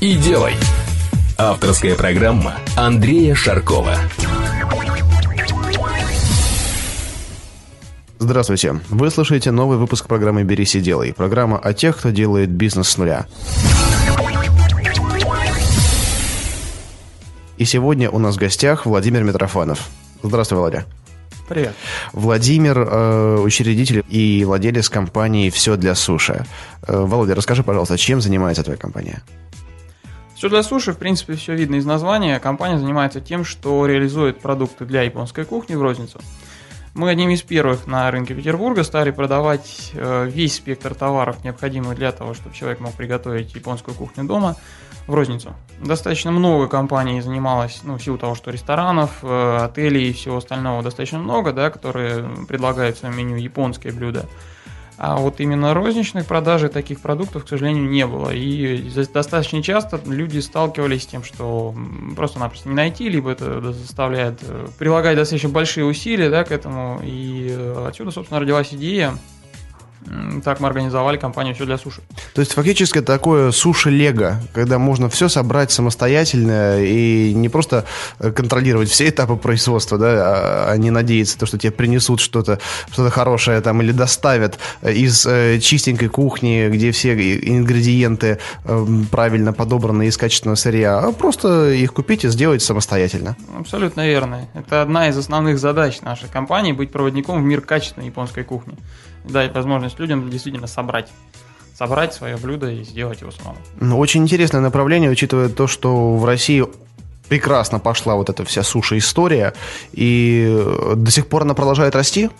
и делай. Авторская программа Андрея Шаркова. Здравствуйте. Вы слушаете новый выпуск программы «Берись и делай». Программа о тех, кто делает бизнес с нуля. И сегодня у нас в гостях Владимир Митрофанов. Здравствуй, Володя. Привет. Владимир, э, учредитель и владелец компании «Все для суши». Э, Володя, расскажи, пожалуйста, чем занимается твоя компания? Все для суши, в принципе, все видно из названия. Компания занимается тем, что реализует продукты для японской кухни в розницу. Мы одним из первых на рынке Петербурга стали продавать э, весь спектр товаров, необходимых для того, чтобы человек мог приготовить японскую кухню дома в розницу. Достаточно много компаний занималось, ну, в силу того, что ресторанов, э, отелей и всего остального достаточно много, да, которые предлагают в своем меню японские блюда. А вот именно розничных продажей таких продуктов, к сожалению, не было. И достаточно часто люди сталкивались с тем, что просто-напросто не найти, либо это заставляет э, прилагать достаточно большие усилия да, к этому. И э, отсюда, собственно, родилась идея так мы организовали компанию «Все для суши». То есть фактически такое суши-лего, когда можно все собрать самостоятельно и не просто э, контролировать все этапы производства, да, а, а не надеяться, то, что тебе принесут что-то что хорошее там или доставят из э, чистенькой кухни, где все ингредиенты э, правильно подобраны из качественного сырья, а просто их купить и сделать самостоятельно. Абсолютно верно. Это одна из основных задач нашей компании – быть проводником в мир качественной японской кухни дать возможность людям действительно собрать собрать свое блюдо и сделать его самому. Ну, очень интересное направление, учитывая то, что в России прекрасно пошла вот эта вся суши-история, и до сих пор она продолжает расти?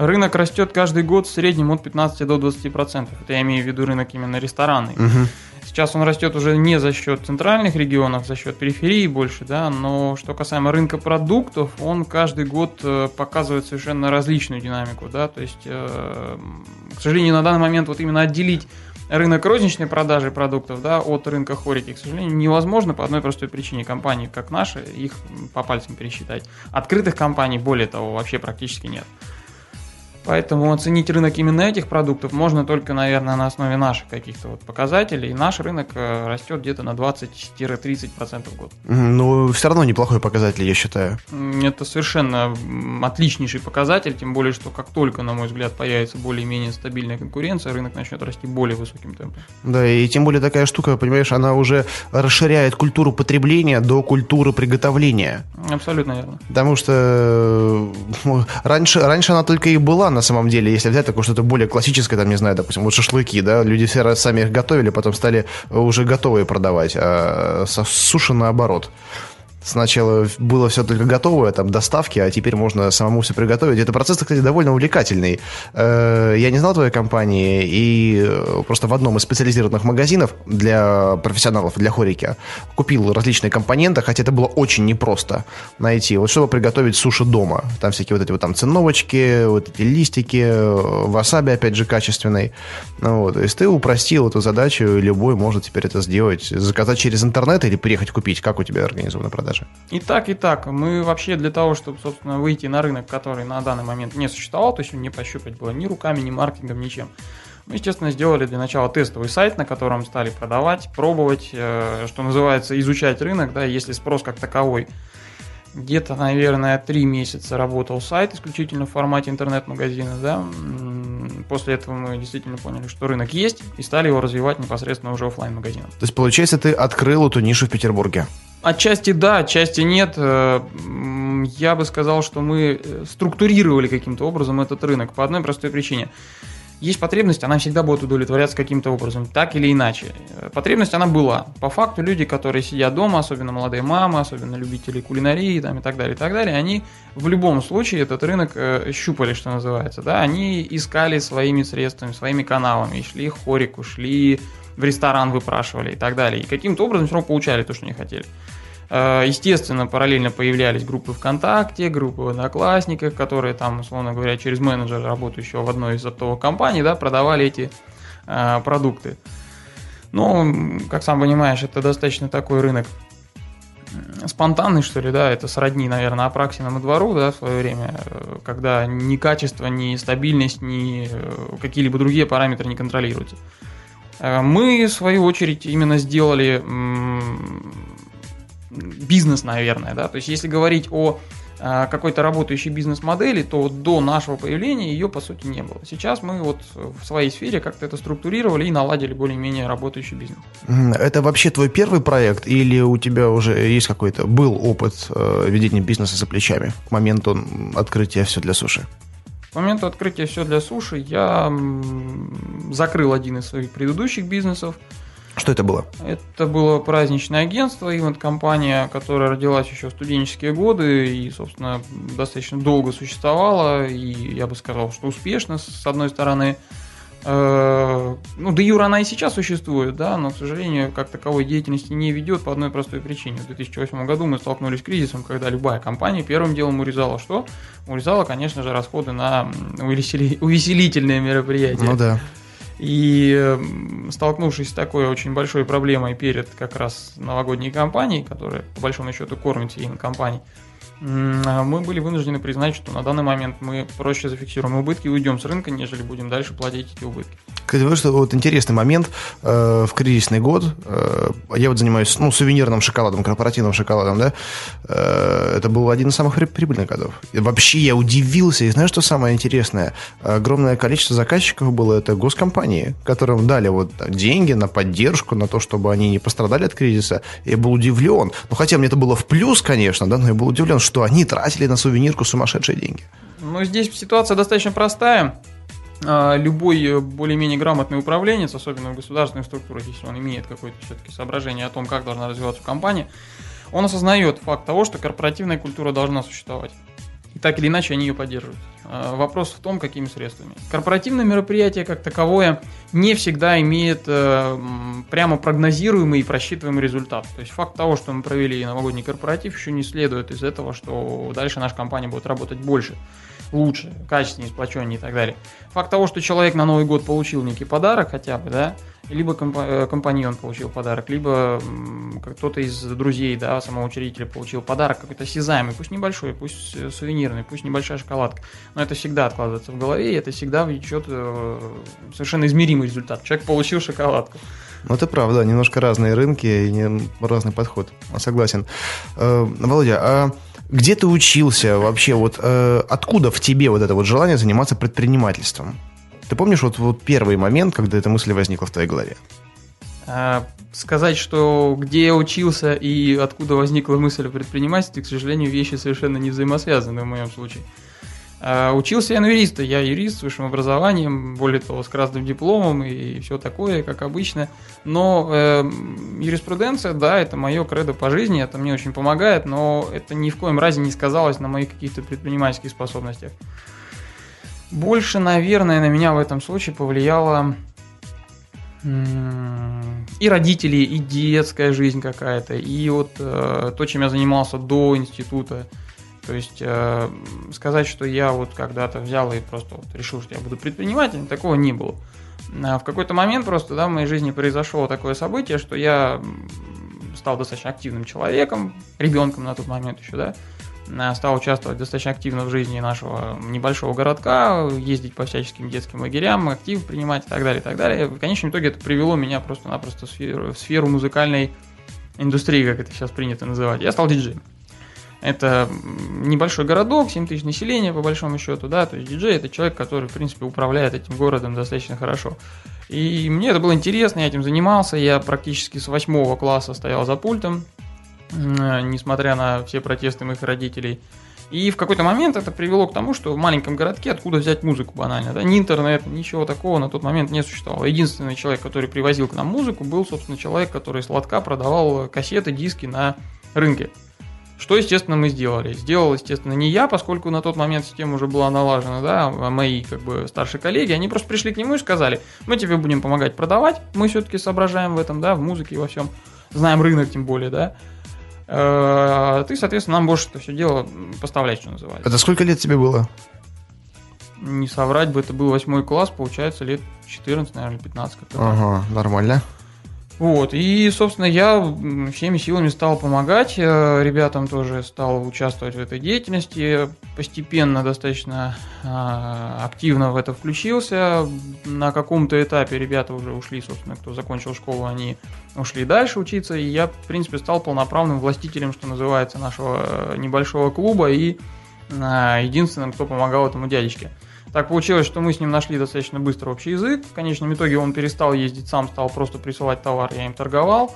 Рынок растет каждый год в среднем от 15 до 20%. Это я имею в виду рынок именно ресторанный. Угу. Сейчас он растет уже не за счет центральных регионов, за счет периферии больше, да, но что касаемо рынка продуктов, он каждый год э, показывает совершенно различную динамику, да, то есть, э, к сожалению, на данный момент вот именно отделить рынок розничной продажи продуктов да, от рынка хорики, к сожалению, невозможно по одной простой причине. Компании, как наши, их по пальцам пересчитать. Открытых компаний, более того, вообще практически нет. Поэтому оценить рынок именно этих продуктов можно только, наверное, на основе наших каких-то вот показателей. И наш рынок э, растет где-то на 20-30% в год. Ну, все равно неплохой показатель, я считаю. Это совершенно отличнейший показатель, тем более, что как только, на мой взгляд, появится более-менее стабильная конкуренция, рынок начнет расти более высоким темпом. Да, и тем более такая штука, понимаешь, она уже расширяет культуру потребления до культуры приготовления. Абсолютно верно. Потому что э, раньше, раньше она только и была на самом деле, если взять такое что-то более классическое, там, не знаю, допустим, вот шашлыки, да, люди все сами их готовили, потом стали уже готовые продавать, а суши наоборот. Сначала было все только готовое, там, доставки, а теперь можно самому все приготовить. Это процесс, кстати, довольно увлекательный. Э, я не знал твоей компании, и э, просто в одном из специализированных магазинов для профессионалов, для хорики, купил различные компоненты, хотя это было очень непросто найти. Вот чтобы приготовить суши дома. Там всякие вот эти вот там циновочки, вот эти листики, васаби, опять же, качественный. Ну, вот. То есть ты упростил эту задачу, любой может теперь это сделать. Заказать через интернет или приехать купить. Как у тебя организована продажа? Даже. И так, и так. Мы вообще для того, чтобы, собственно, выйти на рынок, который на данный момент не существовал, то есть не пощупать было ни руками, ни маркетингом, ничем. Мы, естественно, сделали для начала тестовый сайт, на котором стали продавать, пробовать, э, что называется, изучать рынок, да, если спрос как таковой. Где-то, наверное, три месяца работал сайт исключительно в формате интернет-магазина, да. После этого мы действительно поняли, что рынок есть, и стали его развивать непосредственно уже офлайн магазином То есть, получается, ты открыл эту нишу в Петербурге? Отчасти да, отчасти нет. Э, я бы сказал, что мы э, структурировали каким-то образом этот рынок по одной простой причине. Есть потребность, она всегда будет удовлетворяться каким-то образом, так или иначе. Э, потребность она была. По факту люди, которые сидят дома, особенно молодые мамы, особенно любители кулинарии там, и так далее, и так далее, они в любом случае этот рынок э, щупали, что называется. Да? Они искали своими средствами, своими каналами, шли хорику, шли в ресторан выпрашивали и так далее. И каким-то образом все равно получали то, что они хотели. Э, естественно, параллельно появлялись группы ВКонтакте, группы в Одноклассниках, которые там, условно говоря, через менеджера, работающего в одной из оптовых компаний, да, продавали эти э, продукты. Но, как сам понимаешь, это достаточно такой рынок спонтанный, что ли, да, это сродни, наверное, Апраксиному двору, да, в свое время, э, когда ни качество, ни стабильность, ни э, какие-либо другие параметры не контролируются. Мы, в свою очередь, именно сделали бизнес, наверное, да, то есть если говорить о а, какой-то работающей бизнес-модели, то до нашего появления ее по сути не было. Сейчас мы вот в своей сфере как-то это структурировали и наладили более-менее работающий бизнес. Это вообще твой первый проект или у тебя уже есть какой-то, был опыт э, ведения бизнеса за плечами к моменту открытия все для суши? К моменту открытия все для суши я закрыл один из своих предыдущих бизнесов – что это было? Это было праздничное агентство, ивент-компания, которая родилась еще в студенческие годы и, собственно, достаточно долго существовала, и я бы сказал, что успешно, с одной стороны. Э, ну, да Юра она и сейчас существует, да, но, к сожалению, как таковой деятельности не ведет по одной простой причине. В 2008 году мы столкнулись с кризисом, когда любая компания первым делом урезала что? Урезала, конечно же, расходы на увеселительные мероприятия. Ну да. И столкнувшись с такой очень большой проблемой перед как раз новогодней кампанией, которая по большому счету кормит все компаний, мы были вынуждены признать, что на данный момент мы проще зафиксируем убытки и уйдем с рынка, нежели будем дальше платить эти убытки. Кстати, что вот интересный момент. Э, в кризисный год э, я вот занимаюсь ну, сувенирным шоколадом, корпоративным шоколадом, да. Э, это был один из самых прибыльных годов. И вообще я удивился. И знаешь, что самое интересное? Огромное количество заказчиков было это госкомпании, которым дали вот деньги на поддержку, на то, чтобы они не пострадали от кризиса. Я был удивлен. Ну, хотя мне это было в плюс, конечно, да, но я был удивлен, что они тратили на сувенирку сумасшедшие деньги. Ну, здесь ситуация достаточно простая. А, любой э, более-менее грамотный управленец, особенно в государственных структурах, если он имеет какое-то все-таки соображение о том, как должна развиваться компания, он осознает факт того, что корпоративная культура должна существовать. Так или иначе они ее поддерживают. А, вопрос в том, какими средствами. Корпоративное мероприятие как таковое не всегда имеет э, прямо прогнозируемый и просчитываемый результат. То есть факт того, что мы провели новогодний корпоратив, еще не следует из этого, что дальше наша компания будет работать больше лучше, качественнее, сплоченнее и так далее. Факт того, что человек на Новый год получил некий подарок хотя бы, да, либо э, компаньон получил подарок, либо кто-то из друзей, да, самого учредителя получил подарок какой-то осязаемый, пусть небольшой, пусть э, сувенирный, пусть небольшая шоколадка, но это всегда откладывается в голове, и это всегда влечет э, совершенно измеримый результат. Человек получил шоколадку. Ну, это правда, немножко разные рынки и разный подход. Согласен. Володя, а где ты учился вообще? Вот откуда в тебе вот это вот желание заниматься предпринимательством? Ты помнишь вот, вот первый момент, когда эта мысль возникла в твоей голове? А, сказать, что где я учился и откуда возникла мысль о предпринимательстве, к сожалению, вещи совершенно не взаимосвязаны в моем случае. А, учился я на юриста, я юрист с высшим образованием, более того, с красным дипломом и все такое, как обычно. Но э, юриспруденция, да, это мое кредо по жизни, это мне очень помогает, но это ни в коем разе не сказалось на моих каких-то предпринимательских способностях. Больше, наверное, на меня в этом случае повлияло и родители, и детская жизнь какая-то, и вот э, то, чем я занимался до института. То есть э, сказать, что я вот когда-то взял и просто вот решил, что я буду предпринимателем, такого не было. А в какой-то момент просто да, в моей жизни произошло такое событие, что я стал достаточно активным человеком, ребенком на тот момент еще, да, стал участвовать достаточно активно в жизни нашего небольшого городка, ездить по всяческим детским лагерям, актив принимать и так далее, и так далее. В конечном итоге это привело меня просто-напросто в сферу, в сферу музыкальной индустрии, как это сейчас принято называть. Я стал диджеем. Это небольшой городок, 7 тысяч населения, по большому счету, да, то есть диджей это человек, который, в принципе, управляет этим городом достаточно хорошо. И мне это было интересно, я этим занимался, я практически с 8 класса стоял за пультом, несмотря на все протесты моих родителей. И в какой-то момент это привело к тому, что в маленьком городке откуда взять музыку банально, да, ни интернет, ничего такого на тот момент не существовало. Единственный человек, который привозил к нам музыку, был, собственно, человек, который сладко продавал кассеты, диски на рынке Что, естественно, мы сделали? Сделал, естественно, не я, поскольку на тот момент система уже была налажена, да, а мои, как бы, старшие коллеги, они просто пришли к нему и сказали, мы тебе будем помогать продавать, мы все-таки соображаем в этом, да, в музыке и во всем, знаем рынок тем более, да, Э, ты, соответственно, нам будешь это все дело поставлять, что называется. Это сколько лет тебе было? Не соврать бы, это был восьмой класс, получается, лет 14, наверное, 15. Ага, нормально. Вот, и, собственно, я всеми силами стал помогать э, ребятам тоже, стал участвовать в этой деятельности, постепенно достаточно а, активно в это включился. На каком-то этапе ребята уже ушли, собственно, кто закончил школу, они ушли дальше учиться, и я, в принципе, стал полноправным властителем, что называется, нашего э, небольшого клуба и а, единственным, кто помогал этому дядечке. Так получилось, что мы с ним нашли достаточно быстро общий язык. В конечном итоге он перестал ездить сам, стал просто присылать товар, я им торговал.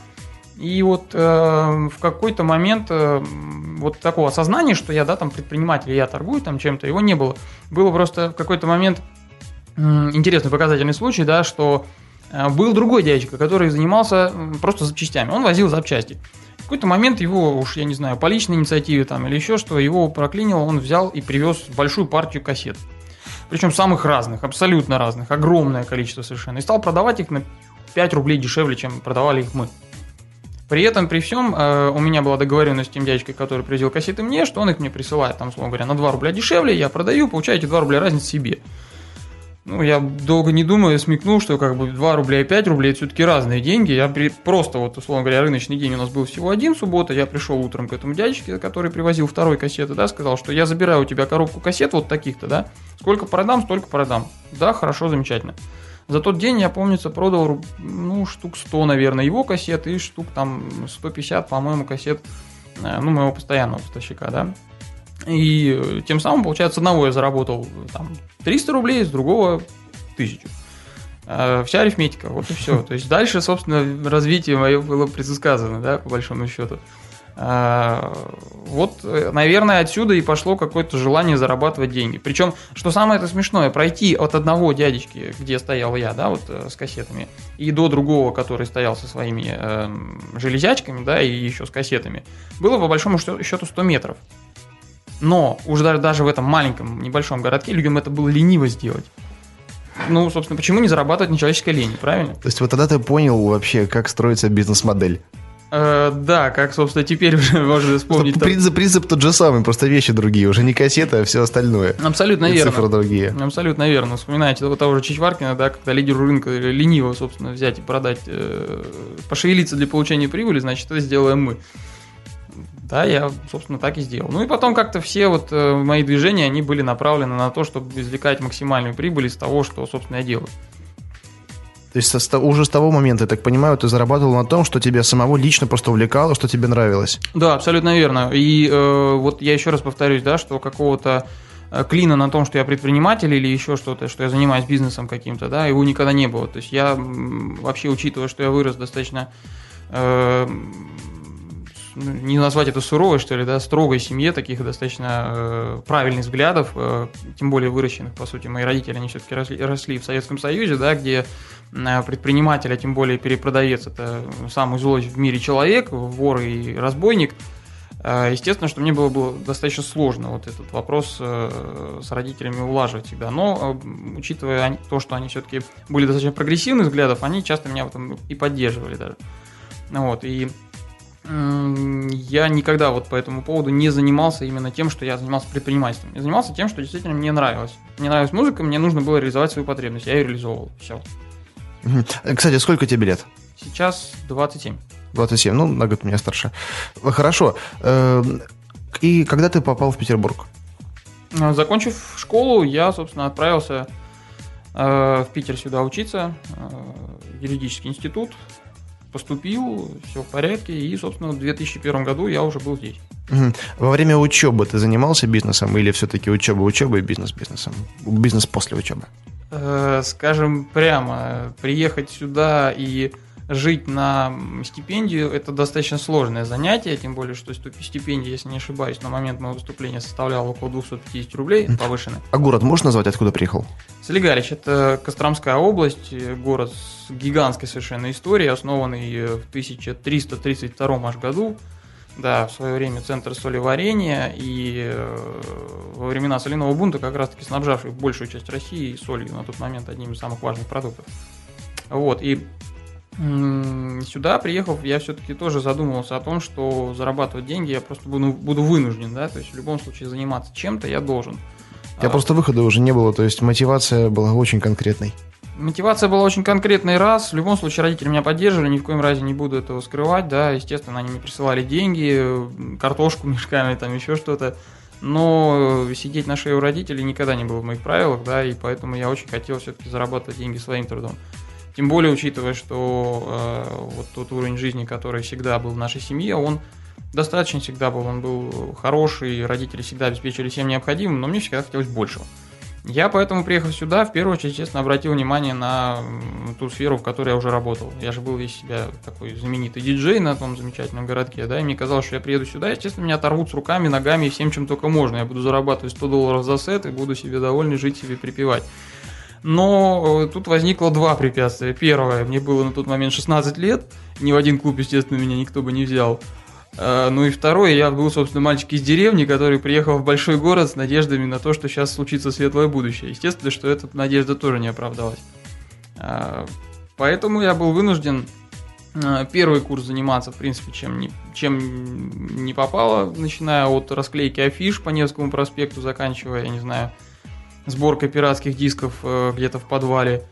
И вот э, в какой-то момент э, вот такого осознания, что я, да, там предприниматель, я торгую там чем-то, его не было. Было просто в какой-то момент э, интересный показательный случай, да, что э, был другой дядечка, который занимался просто запчастями. Он возил запчасти. В какой-то момент его, уж я не знаю, по личной инициативе там или еще что, его проклинило, он взял и привез большую партию кассет причем самых разных, абсолютно разных, огромное количество совершенно, и стал продавать их на 5 рублей дешевле, чем продавали их мы. При этом, при всем, э, у меня была договоренность с тем дядечкой, который привезил кассеты мне, что он их мне присылает, там, словно говоря, на 2 рубля дешевле, я продаю, получаете 2 рубля разницы себе. Ну, я долго не думаю, смекнул, что как бы 2 рубля и 5 рублей это все-таки разные деньги. Я при... просто, вот, условно говоря, рыночный день у нас был всего один суббота. Я пришел утром к этому дядечке, который привозил второй кассеты, да, сказал, что я забираю у тебя коробку кассет вот таких-то, да. Сколько продам, столько продам. Да, хорошо, замечательно. За тот день, я помнится, продал, ну, штук 100, наверное, его кассет и штук там 150, по-моему, кассет, э, ну, моего постоянного поставщика, да. И э, тем самым, получается, одного я заработал там, 300 рублей, с другого 1000. А вся арифметика, вот и все. То есть дальше, собственно, развитие мое было предсказано, да, по большому счету. А, вот, э, наверное, отсюда и пошло какое-то желание зарабатывать деньги. Причем, что самое это смешное, пройти от одного дядечки, где стоял я, да, вот э, с кассетами, и до другого, который стоял со своими э, железячками, да, и еще с кассетами, было по большому счету 100 метров. Но уже даже в этом маленьком, небольшом городке людям это было лениво сделать. Ну, собственно, почему не зарабатывать нечеловеческой лени, правильно? То есть вот тогда ты понял вообще, как строится бизнес-модель. Э, да, как, собственно, теперь уже можно вспомнить. Принцип, принцип тот же самый, просто вещи другие. Уже не кассета, а все остальное. Абсолютно И верно. цифры другие. Абсолютно верно. Вспоминаете вот того же Чичваркина, да, когда лидеру рынка лениво, собственно, взять и продать, э, пошевелиться для получения прибыли, значит, это сделаем мы. Да, я, собственно, так и сделал. Ну и потом как-то все вот э, мои движения, они были направлены на то, чтобы извлекать максимальную прибыль из того, что, собственно, я делаю. То есть со, уже с того момента, я так понимаю, ты зарабатывал на том, что тебя самого лично просто увлекало, что тебе нравилось. Да, абсолютно верно. И э, вот я еще раз повторюсь, да, что какого-то э, клина на том, что я предприниматель или еще что-то, что я занимаюсь бизнесом каким-то, да, его никогда не было. То есть я вообще, учитывая, что я вырос достаточно э, не назвать это суровой, что ли, да, строгой семье, таких достаточно э, правильных взглядов, э, тем более выращенных, по сути, мои родители, они все-таки росли, росли в Советском Союзе, да, где э, предприниматель, а тем более перепродавец, это самый злой в мире человек, вор и разбойник, э, Естественно, что мне было, было достаточно сложно вот этот вопрос э, с родителями улаживать всегда. Но, э, учитывая то, что они все-таки были достаточно прогрессивных взглядов, они часто меня в этом и поддерживали даже. Вот, и я никогда вот по этому поводу не занимался именно тем, что я занимался предпринимательством. Я занимался тем, что действительно мне нравилось. Мне нравилась музыка, мне нужно было реализовать свою потребность. Я ее реализовывал. Все. Кстати, сколько тебе лет? Сейчас 27. 27, ну, на год меня старше. Хорошо. Эм, и когда ты попал в Петербург? Э, закончив школу, я, собственно, отправился э, в Питер сюда учиться, э, юридический институт, поступил, все в порядке, и, собственно, в 2001 году я уже был здесь. Во время учебы ты занимался бизнесом или все-таки учеба учеба и бизнес бизнесом? Бизнес после учебы? Э, скажем прямо, приехать сюда и жить на стипендию – это достаточно сложное занятие, тем более, что стипендия, если не ошибаюсь, на момент моего выступления составляла около 250 рублей повышенная. А город можешь назвать, откуда приехал? Солигарич – это Костромская область, город с гигантской совершенно историей, основанный в 1332 аж году да, в свое время центр солеварения и э, во времена соляного бунта как раз-таки снабжавший большую часть России солью на тот момент одним из самых важных продуктов. Вот, и сюда приехав, я все-таки тоже задумывался о том, что зарабатывать деньги я просто буду, буду вынужден, да, то есть в любом случае заниматься чем-то я должен. Я а, просто выхода уже не было, то есть мотивация была очень конкретной. Мотивация была очень конкретный раз. В любом случае родители меня поддерживали, ни в коем разе не буду этого скрывать, да. Естественно, они мне присылали деньги, картошку мешками, там еще что-то. Но сидеть на шее у родителей никогда не было в моих правилах, да, и поэтому я очень хотел все-таки зарабатывать деньги своим трудом. Тем более, учитывая, что э, вот тот уровень жизни, который всегда был в нашей семье, он достаточно всегда был, он был хороший, родители всегда обеспечили всем необходимым, но мне всегда хотелось большего. Я поэтому, приехав сюда, в первую очередь, естественно, обратил внимание на ту сферу, в которой я уже работал. Я же был весь себя такой знаменитый диджей на том замечательном городке, да, и мне казалось, что я приеду сюда, естественно, меня оторвут с руками, ногами и всем, чем только можно. Я буду зарабатывать 100 долларов за сет и буду себе довольный жить себе припевать. Но э, тут возникло два препятствия. Первое, мне было на тот момент 16 лет, ни в один клуб, естественно, меня никто бы не взял. А, ну и второе, я был, собственно, мальчик из деревни, который приехал в большой город с надеждами на то, что сейчас случится светлое будущее. Естественно, что эта надежда тоже не оправдалась. А, поэтому я был вынужден первый курс заниматься, в принципе, чем не, чем не попало, начиная от расклейки афиш по Невскому проспекту, заканчивая, я не знаю, сборкой пиратских дисков э, где-то в подвале.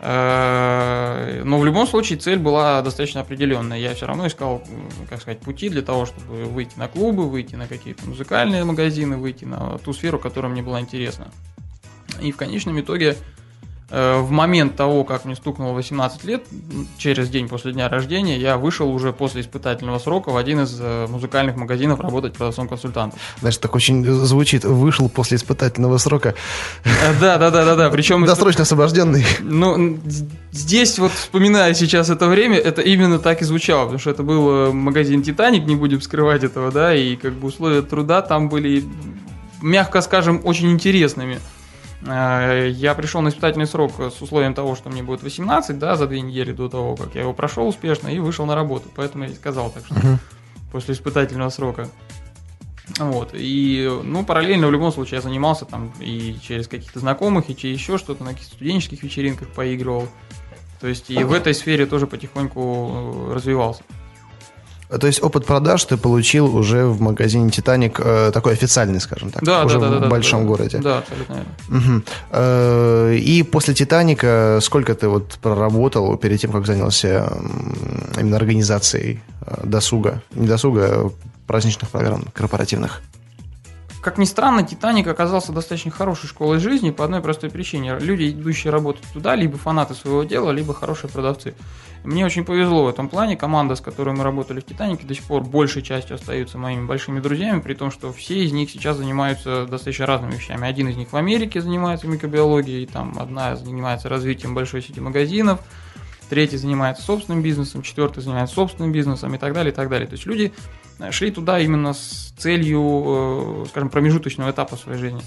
Э, но в любом случае цель была достаточно определенная. Я все равно искал, как сказать, пути для того, чтобы выйти на клубы, выйти на какие-то музыкальные магазины, выйти на ту сферу, которая мне была интересна. И в конечном итоге в момент того, как мне стукнуло 18 лет, через день после дня рождения, я вышел уже после испытательного срока в один из э, музыкальных магазинов работать продавцом-консультантом. Знаешь, так очень звучит, вышел после испытательного срока. Э, да, да, да, да, да. Причем... Досрочно освобожденный. Ну, здесь вот, вспоминая сейчас это время, это именно так и звучало, потому что это был магазин «Титаник», не будем скрывать этого, да, и как бы условия труда там были, мягко скажем, очень интересными. Э, я пришел на испытательный срок с условием того, что мне будет 18, да, за две недели до того, как я его прошел успешно и вышел на работу. Поэтому я и сказал так, что uh-huh. после испытательного срока. Вот. И, ну, параллельно в любом случае я занимался там и через каких-то знакомых, и через еще что-то, на каких-то студенческих вечеринках поигрывал. То есть и в этой сфере тоже потихоньку э, развивался. То есть опыт продаж ты получил уже в магазине Титаник, э, такой официальный, скажем так, да, уже да, да, в да, большом да, городе. Да, абсолютно. Угу. И после Титаника сколько ты вот проработал перед тем, как занялся именно организацией э, досуга, не досуга, а праздничных программ корпоративных? Как ни странно, Титаник оказался достаточно хорошей школой жизни по одной простой причине. Люди, идущие работать туда, либо фанаты своего дела, либо хорошие продавцы. Мне очень повезло в этом плане. Команда, с которой мы работали в Титанике, до сих пор большей частью остаются моими большими друзьями, при том, что все из них сейчас занимаются достаточно разными вещами. Один из них в Америке занимается микробиологией, там одна занимается развитием большой сети магазинов, третий занимается собственным бизнесом, четвертый занимается собственным бизнесом и так далее, и так далее. То есть люди э, шли туда именно с целью, э, скажем, промежуточного этапа своей жизни.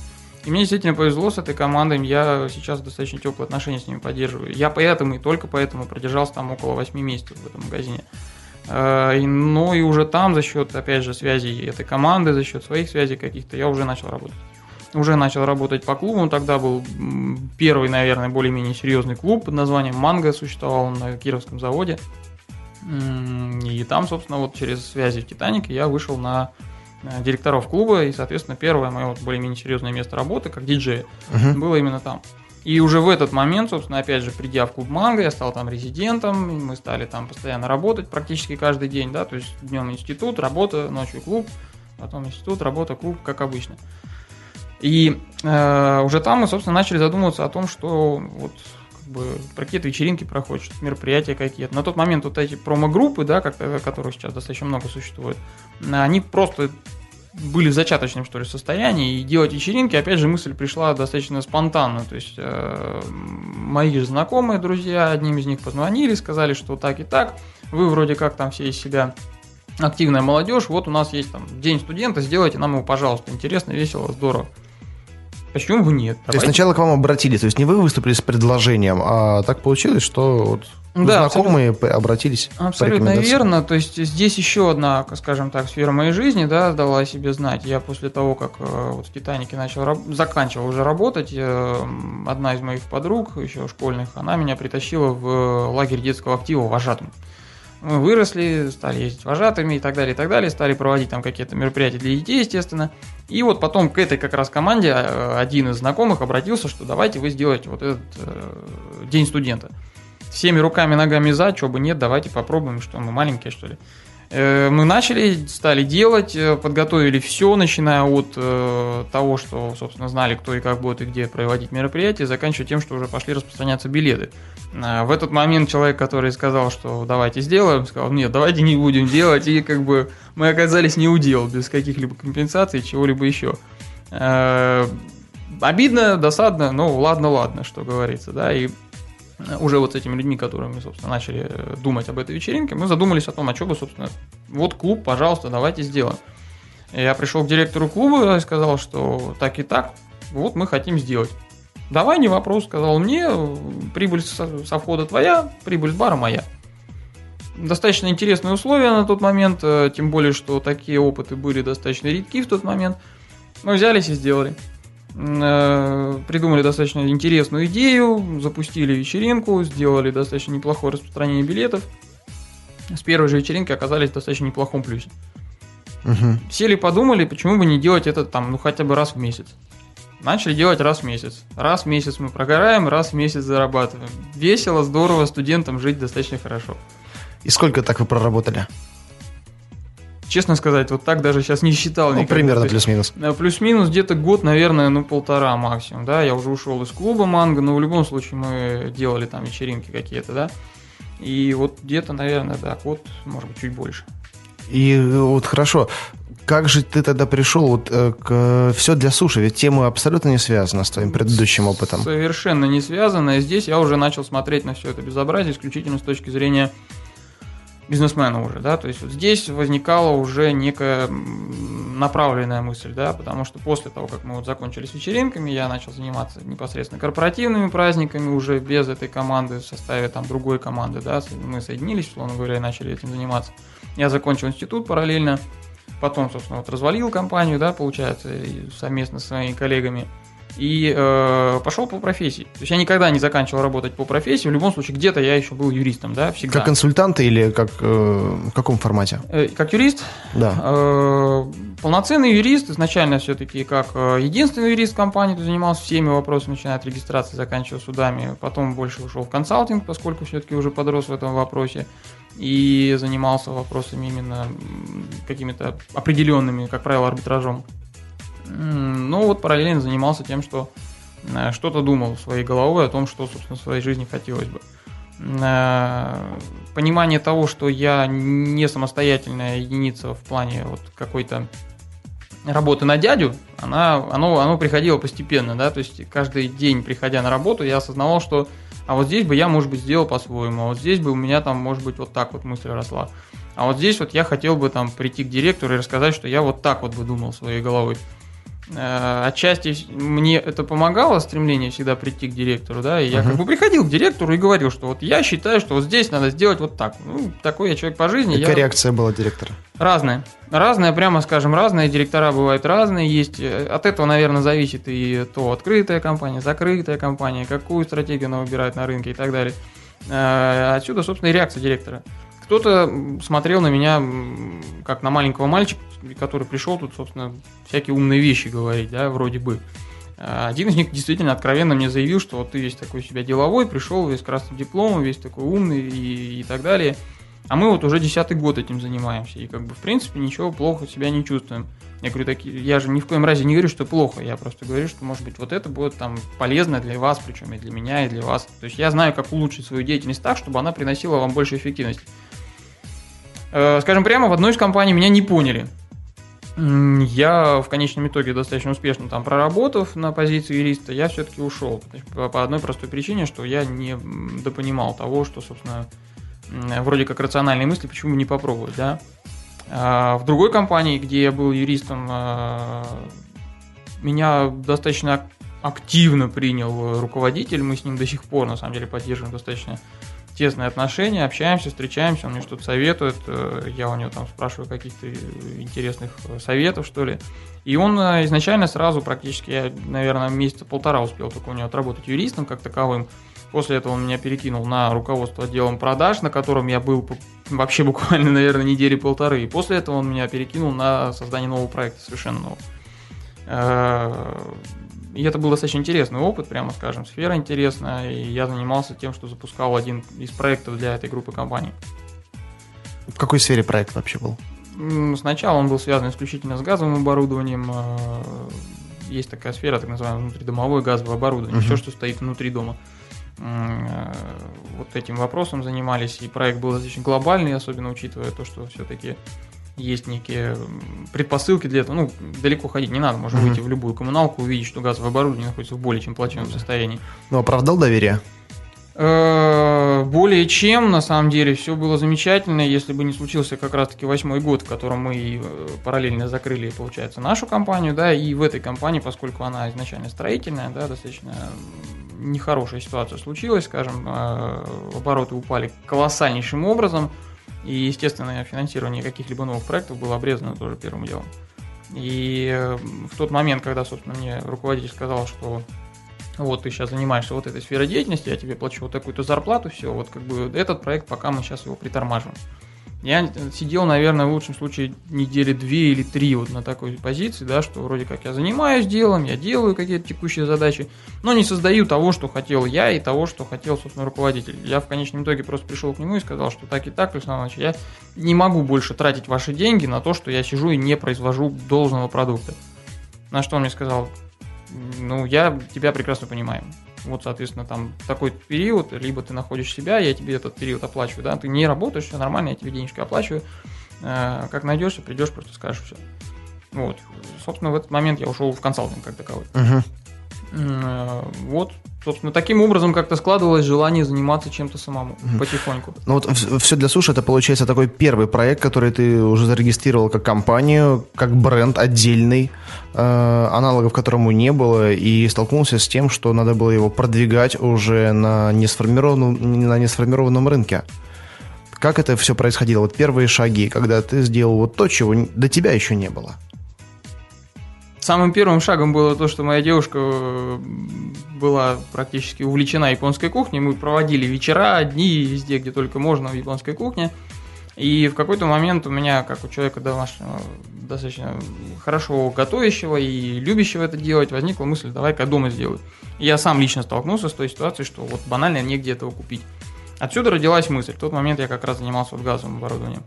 И мне действительно повезло с этой командой, я сейчас достаточно теплые отношения с ними поддерживаю. Я поэтому и только поэтому продержался там около 8 месяцев в этом магазине. Э, но и уже там за счет, опять же, связей этой команды, за счет своих связей каких-то, я уже начал работать. Уже начал работать по клубу, тогда был первый, наверное, более-менее серьезный клуб под названием «Манго», существовал он на Кировском заводе. И там, собственно, вот через связи в «Титанике» я вышел на Э, директоров клуба, и, соответственно, первое мое вот более-менее серьезное место работы, как диджей, uh-huh. было именно там. И уже в этот момент, собственно, опять же, придя в клуб Манго, я стал там резидентом, мы стали там постоянно работать практически каждый день, да, то есть днем институт, работа, ночью клуб, потом институт, работа, клуб, как обычно. И э, уже там мы, собственно, начали задумываться о том, что вот как бы про какие-то вечеринки проходят, мероприятия какие-то. На тот момент вот эти промо-группы, да, как, которых сейчас достаточно много существует, они просто были в зачаточном, что ли, состоянии, и делать вечеринки, опять же, мысль пришла достаточно спонтанно, то есть э, мои знакомые, друзья, одним из них позвонили, сказали, что так и так, вы вроде как там все из себя активная молодежь, вот у нас есть там день студента, сделайте нам его, пожалуйста, интересно, весело, здорово. Почему бы нет? Давайте. То есть сначала к вам обратились, то есть не вы выступили с предложением, а так получилось, что вот Да, знакомые абсолютно, обратились. Абсолютно верно. То есть здесь еще одна, скажем так, сфера моей жизни, да, дала о себе знать. Я после того, как э, вот в Титанике начал заканчивал уже работать, э, одна из моих подруг, еще школьных, она меня притащила в лагерь детского актива вожатым. Мы выросли, стали ездить вожатыми и так далее, и так далее, стали проводить там какие-то мероприятия для детей, естественно. И вот потом к этой как раз команде э, один из знакомых обратился, что давайте вы сделаете вот этот э, день студента всеми руками, ногами за, чего бы нет, давайте попробуем, что мы маленькие, что ли. Э, мы начали, стали делать, э, подготовили все, начиная от э, того, что, собственно, знали, кто и как будет и где проводить мероприятие, заканчивая тем, что уже пошли распространяться билеты. В этот момент человек, который сказал, что давайте сделаем, сказал, нет, давайте не будем делать, и как бы мы оказались не удел, без каких-либо компенсаций, чего-либо еще. Обидно, досадно, но ладно, ладно, что говорится, да, и уже вот с этими людьми, которые мы, собственно, начали э, думать об этой вечеринке, мы задумались о том, а что бы, собственно, вот клуб, пожалуйста, давайте сделаем. Я пришел к директору клуба и сказал, что так и так, вот мы хотим сделать. Давай, не вопрос, сказал мне, прибыль со, входа твоя, прибыль с бара моя. Достаточно интересные условия на тот момент, э, тем более, что такие опыты были достаточно редки в тот момент. Мы взялись и сделали. Э, придумали достаточно интересную идею, запустили вечеринку, сделали достаточно неплохое распространение билетов. С первой же вечеринки оказались в достаточно неплохом плюсе. Угу. Сели, подумали, почему бы не делать это там, ну хотя бы раз в месяц. Начали делать раз в месяц. Раз в месяц мы прогораем, раз в месяц зарабатываем. Весело, здорово, студентам жить достаточно хорошо. И сколько так вы проработали? Честно сказать, вот так даже сейчас не считал. Ну, примерно плюс-минус. Э, плюс-минус где-то год, наверное, ну, полтора максимум, да. Я уже ушел из клуба манго, но в любом случае мы делали там вечеринки какие-то, да. И вот где-то, наверное, да, год, может быть, чуть больше. И вот хорошо, как же ты тогда пришел вот э, к все для суши? Ведь тема абсолютно не связана с твоим предыдущим опытом. Совершенно не связана. И здесь я уже начал смотреть на все это безобразие исключительно с точки зрения бизнесмена уже, да, то есть вот здесь возникала уже некая направленная мысль, да, потому что после того, как мы вот закончили с вечеринками, я начал заниматься непосредственно корпоративными праздниками уже без этой команды в составе там другой команды, да, мы соединились, условно говоря, и начали этим заниматься. Я закончил институт параллельно, потом, собственно, вот развалил компанию, да, получается, совместно с своими коллегами – и э, пошел по профессии. То есть я никогда не заканчивал работать по профессии. В любом случае, где-то я еще был юристом, да, всегда. Как консультант или как э, в каком формате? Э, как юрист? Да. Э, полноценный юрист, изначально все-таки как э, единственный юрист компании, кто занимался всеми вопросами, начиная от регистрации, заканчивая судами. Потом больше ушел в консалтинг, поскольку все-таки уже подрос в этом вопросе. И занимался вопросами именно какими-то определенными, как правило, арбитражом. Ну вот параллельно занимался тем, что э, что-то думал своей головой о том, что, собственно, в своей жизни хотелось бы. Э, понимание того, что я не самостоятельная единица в плане вот какой-то работы на дядю, она, оно, оно приходило постепенно, да, то есть каждый день, приходя на работу, я осознавал, что а вот здесь бы я, может быть, сделал по-своему, а вот здесь бы у меня там, может быть, вот так вот мысль росла. А вот здесь вот я хотел бы там прийти к директору и рассказать, что я вот так вот бы думал своей головой. Э, отчасти мне это помогало, стремление всегда прийти к директору, да, и я uh-huh. как бы приходил к директору и говорил, что вот я считаю, что вот здесь надо сделать вот так. Ну, такой я человек по жизни. Какая я... реакция была директора? Разная. Разная, прямо скажем, разные. Директора бывают разные. Есть э, от этого, наверное, зависит и то открытая компания, закрытая компания, какую стратегию она выбирает на рынке и так далее. Э, отсюда, собственно, и реакция директора. Кто-то смотрел на меня как на маленького мальчика, который пришел тут, собственно, всякие умные вещи говорить, да, вроде бы. А один из них действительно откровенно мне заявил, что вот ты весь такой себя деловой, пришел весь красным дипломом, весь такой умный и, и так далее. А мы вот уже десятый год этим занимаемся. И как бы в принципе ничего плохо себя не чувствуем. Я говорю, так, я же ни в коем разе не говорю, что плохо. Я просто говорю, что может быть вот это будет там полезно для вас, причем и для меня, и для вас. То есть я знаю, как улучшить свою деятельность так, чтобы она приносила вам больше эффективности. Э, скажем прямо, в одной из компаний меня не поняли. Я в конечном итоге достаточно успешно там проработав на позиции юриста, я все-таки ушел. По одной простой причине, что я не допонимал того, что, собственно, вроде как рациональные мысли, почему не попробовать, да. А в другой компании, где я был юристом, э, меня достаточно активно принял руководитель, мы с ним до сих пор, на самом деле, поддерживаем достаточно тесные отношения, общаемся, встречаемся, он мне что-то советует, э, я у него там спрашиваю каких-то интересных э, советов, что ли. И он э, изначально сразу, практически, я, наверное, месяца полтора успел только у него отработать юристом как таковым. После этого он меня перекинул на руководство отделом продаж, на котором я был вообще буквально, наверное, недели полторы. И после этого он меня перекинул на создание нового проекта, совершенно нового. И это был достаточно интересный опыт, прямо скажем, сфера интересная, и я занимался тем, что запускал один из проектов для этой группы компаний. В какой сфере проект вообще был? Сначала он был связан исключительно с газовым оборудованием. Э, есть такая сфера, так называемое внутридомовое газовое оборудование, uh-huh. все, что стоит внутри дома. Э, вот этим вопросом занимались, и проект был достаточно глобальный, особенно учитывая то, что все-таки есть некие предпосылки для этого. Ну, далеко ходить не надо, можно mm-hmm. выйти в любую коммуналку, увидеть, что газовое оборудование находится в более чем плачевном состоянии. Ну, оправдал доверие? Э, более чем, на самом деле, все было замечательно, если бы не случился как раз-таки восьмой год, в котором мы э, параллельно закрыли, получается, нашу компанию, да, и в этой компании, поскольку она изначально строительная, да, достаточно нехорошая ситуация случилась, скажем, э, обороты упали колоссальнейшим образом, и, естественно, финансирование каких-либо новых проектов было обрезано тоже первым делом. И э, в тот момент, когда, собственно, мне руководитель сказал, что вот ты сейчас занимаешься вот этой сферой деятельности, я тебе плачу вот такую-то зарплату, все, вот как бы этот проект, пока мы сейчас его притормаживаем. Я сидел, наверное, в лучшем случае недели две или три вот на такой позиции, да, что вроде как я занимаюсь делом, я делаю какие-то текущие задачи, но не создаю того, что хотел я и того, что хотел, собственно, руководитель. Я в конечном итоге просто пришел к нему и сказал, что так и так, Александр Иванович, я не могу больше тратить ваши деньги на то, что я сижу и не произвожу должного продукта. На что он мне сказал, ну, я тебя прекрасно понимаю. Вот, соответственно, там такой период, либо ты находишь себя, я тебе этот период оплачиваю, да, ты не работаешь, все нормально, я тебе денежки оплачиваю. Э, как найдешься, придешь, просто скажешь все. Вот. Собственно, в этот момент я ушел в консалтинг как таковой. Uh-huh. Вот, собственно, таким образом как-то складывалось желание заниматься чем-то самому mm потихоньку. Ну вот все для суши это получается такой первый проект, который ты уже зарегистрировал как компанию, как бренд отдельный, э, аналогов которому не было, и столкнулся с тем, что надо было его продвигать уже на несформированном, на несформированном рынке. Как это все происходило? Вот первые шаги, когда ты сделал вот то, чего до тебя еще не было. Самым первым шагом было то, что моя девушка э, была практически увлечена японской кухней. Мы проводили вечера, дни везде, где только можно в японской кухне. И в какой-то момент у меня, как у человека домашнего, достаточно хорошо готовящего и любящего это делать, возникла мысль, давай-ка дома сделаю. Я сам лично столкнулся с той ситуацией, что вот банально негде этого купить. Отсюда родилась мысль. В тот момент я как раз занимался вот газовым оборудованием.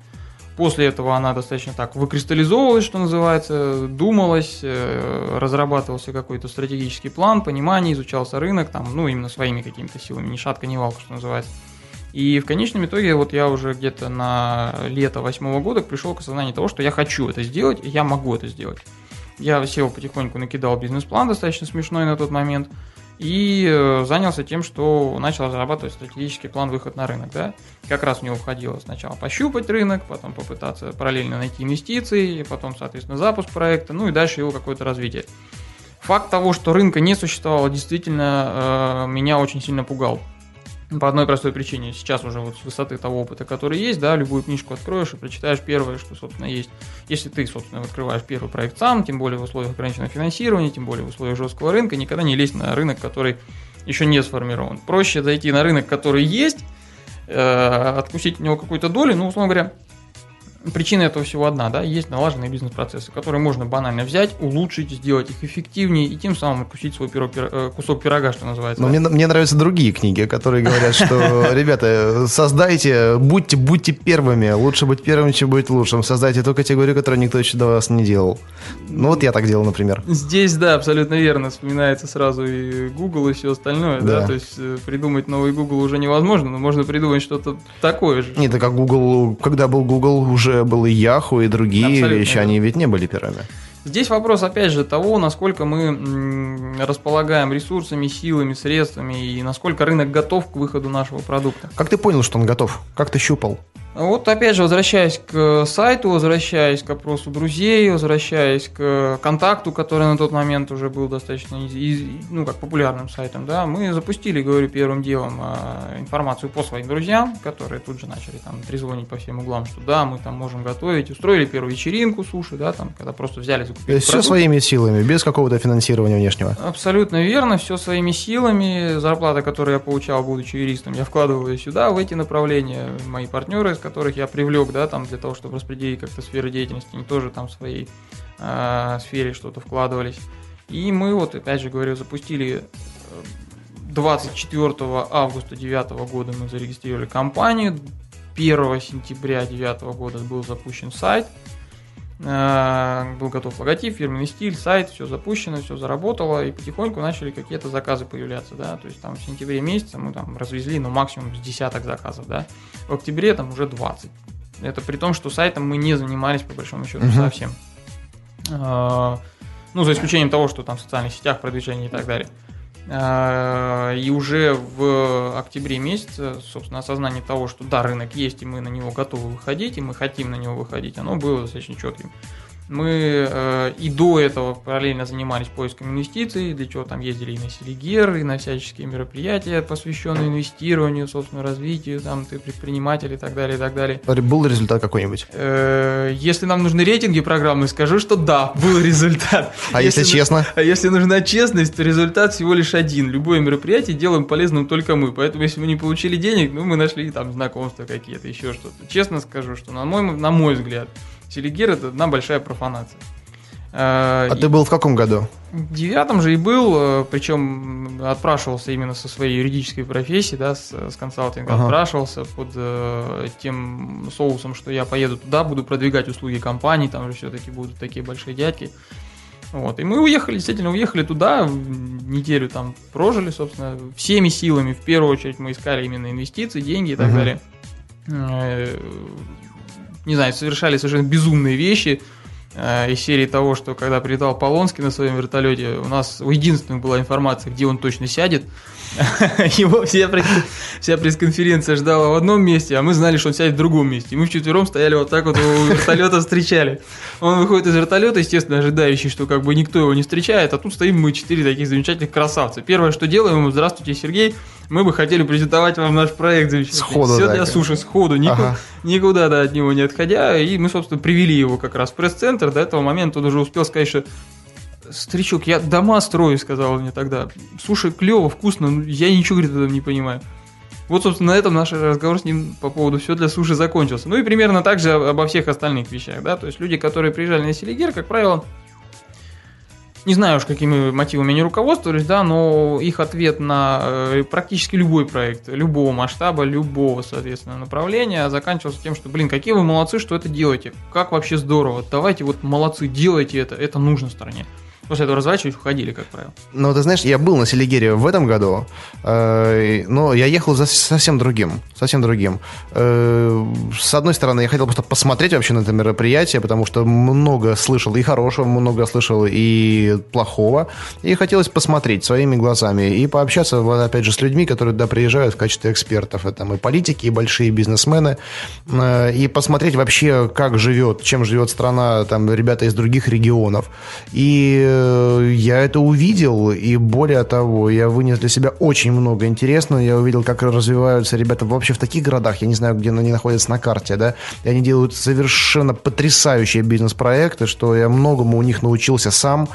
После этого она достаточно так выкристаллизовывалась, что называется, думалась, э, разрабатывался какой-то стратегический план, понимание, изучался рынок, там, ну, именно своими какими-то силами, ни шатка, ни валка, что называется. И в конечном итоге вот я уже где-то на лето восьмого года пришел к осознанию того, что я хочу это сделать, и я могу это сделать. Я сел потихоньку, накидал бизнес-план достаточно смешной на тот момент – и э, занялся тем, что начал разрабатывать стратегический план выход на рынок. Да? Как раз в него входило сначала пощупать рынок, потом попытаться параллельно найти инвестиции, потом, соответственно, запуск проекта, ну и дальше его какое-то развитие. Факт того, что рынка не существовало, действительно э, меня очень сильно пугал. По одной простой причине. Сейчас уже вот с высоты того опыта, который есть, да, любую книжку откроешь и прочитаешь первое, что, собственно, есть. Если ты, собственно, открываешь первый проект сам, тем более в условиях ограниченного финансирования, тем более в условиях жесткого рынка, никогда не лезь на рынок, который еще не сформирован. Проще зайти на рынок, который есть, э, откусить у него какую-то долю, ну, условно говоря, Причина этого всего одна, да, есть налаженные бизнес-процессы, которые можно банально взять, улучшить, сделать их эффективнее и тем самым откусить свой пирог, э, кусок пирога, что называется. Но мне, мне нравятся другие книги, которые говорят, что, ребята, создайте, будьте, будьте первыми, лучше быть первым, чем быть лучшим, создайте ту категорию, которую никто еще до вас не делал. Ну вот я так делал, например. Здесь, да, абсолютно верно, вспоминается сразу и Google, и все остальное, да, да? то есть э, придумать новый Google уже невозможно, но можно придумать что-то такое же. Нет, так как Google, когда был Google, уже был и Яху, и другие Абсолютно, вещи, да. они ведь не были первыми. Здесь вопрос, опять же, того, насколько мы располагаем ресурсами, силами, средствами и насколько рынок готов к выходу нашего продукта. Как ты понял, что он готов? Как ты щупал? Вот опять же, возвращаясь к сайту, возвращаясь к опросу друзей, возвращаясь к контакту, который на тот момент уже был достаточно ну, как популярным сайтом, да, мы запустили, говорю, первым делом а, информацию по своим друзьям, которые тут же начали там трезвонить по всем углам, что да, мы там можем готовить, устроили первую вечеринку суши, да, там, когда просто взяли, закупили. Все своими силами, без какого-то финансирования внешнего. Абсолютно верно, все своими силами. Зарплата, которую я получал, будучи юристом, я вкладываю сюда, в эти направления. Мои партнеры, которых я привлек, да, там для того, чтобы распределить как-то сферы деятельности, они тоже там в своей э, сфере что-то вкладывались. И мы вот, опять же говорю, запустили 24 э, августа 2009 года мы зарегистрировали компанию, 1 сентября 2009 года был запущен сайт, был готов логотип, фирменный стиль, сайт, все запущено, все заработало, и потихоньку начали какие-то заказы появляться, да, то есть там в сентябре месяце мы там развезли, ну, максимум с десяток заказов, да, в октябре там уже 20. Это при том, что сайтом мы не занимались, по большому счету, uh-huh. совсем. А, ну, за исключением того, что там в социальных сетях продвижение и так далее. А, и уже в октябре месяце, собственно, осознание того, что да, рынок есть, и мы на него готовы выходить, и мы хотим на него выходить, оно было достаточно четким. Мы э, и до этого параллельно занимались поиском инвестиций, для чего там ездили и на Селигер, и на всяческие мероприятия, посвященные инвестированию, собственно, развитию, там, ты предприниматель и так далее, и так далее. Был результат какой-нибудь? Э, если нам нужны рейтинги программы, скажу, что да, был результат. А если, если честно? А если нужна честность, то результат всего лишь один. Любое мероприятие делаем полезным только мы, поэтому если мы не получили денег, ну, мы нашли там знакомства какие-то, еще что-то. Честно скажу, что на мой, на мой взгляд, Селигер это одна большая профанация. А, а и... ты был в каком году? В девятом же и был, э, причем отпрашивался именно со своей юридической профессии, да, с, с консалтинга, ага. отпрашивался под э, тем соусом, что я поеду туда, буду продвигать услуги компании, там же все-таки будут такие большие дядьки. Вот. И мы уехали, действительно, уехали туда, неделю там прожили, собственно, всеми силами. В первую очередь мы искали именно инвестиции, деньги и так угу. далее. Не знаю, совершали совершенно безумные вещи э, из серии того, что когда прилетал Полонский на своем вертолете, у нас у единственных была информация, где он точно сядет. Его вся, вся пресс-конференция ждала в одном месте, а мы знали, что он сядет в другом месте. И мы вчетвером стояли вот так вот у вертолета встречали. Он выходит из вертолета, естественно, ожидающий, что как бы никто его не встречает, а тут стоим мы четыре таких замечательных красавца. Первое, что делаем, здравствуйте, Сергей, мы бы хотели презентовать вам наш проект Сходу, Все для суши, сходу, никуда, ага. никуда да, от него не отходя. И мы, собственно, привели его как раз в пресс-центр. До этого момента он уже успел сказать, что Старичок, я дома строю, сказал мне тогда. Суши клево, вкусно, но я ничего, говорит, этого не понимаю. Вот, собственно, на этом наш разговор с ним по поводу все для суши закончился. Ну и примерно так же обо всех остальных вещах, да. То есть люди, которые приезжали на Селигер, как правило, не знаю уж, какими мотивами они руководствовались, да, но их ответ на э, практически любой проект, любого масштаба, любого, соответственно, направления заканчивался тем, что, блин, какие вы молодцы, что это делаете, как вообще здорово, давайте вот молодцы, делайте это, это нужно стране. После этого разворачивались, уходили, как правило. Ну, ты знаешь, я был на Селигере в этом году, э, но я ехал за совсем другим. Совсем другим. Э, с одной стороны, я хотел просто посмотреть вообще на это мероприятие, потому что много слышал и хорошего, много слышал и плохого. И хотелось посмотреть своими глазами и пообщаться, опять же, с людьми, которые туда приезжают в качестве экспертов. Это и политики, и большие бизнесмены. Э, и посмотреть вообще, как живет, чем живет страна, там, ребята из других регионов. И я это увидел, и более того, я вынес для себя очень много интересного. Я увидел, как развиваются ребята вообще в таких городах, я не знаю, где они находятся на карте, да, и они делают совершенно потрясающие бизнес-проекты, что я многому у них научился сам,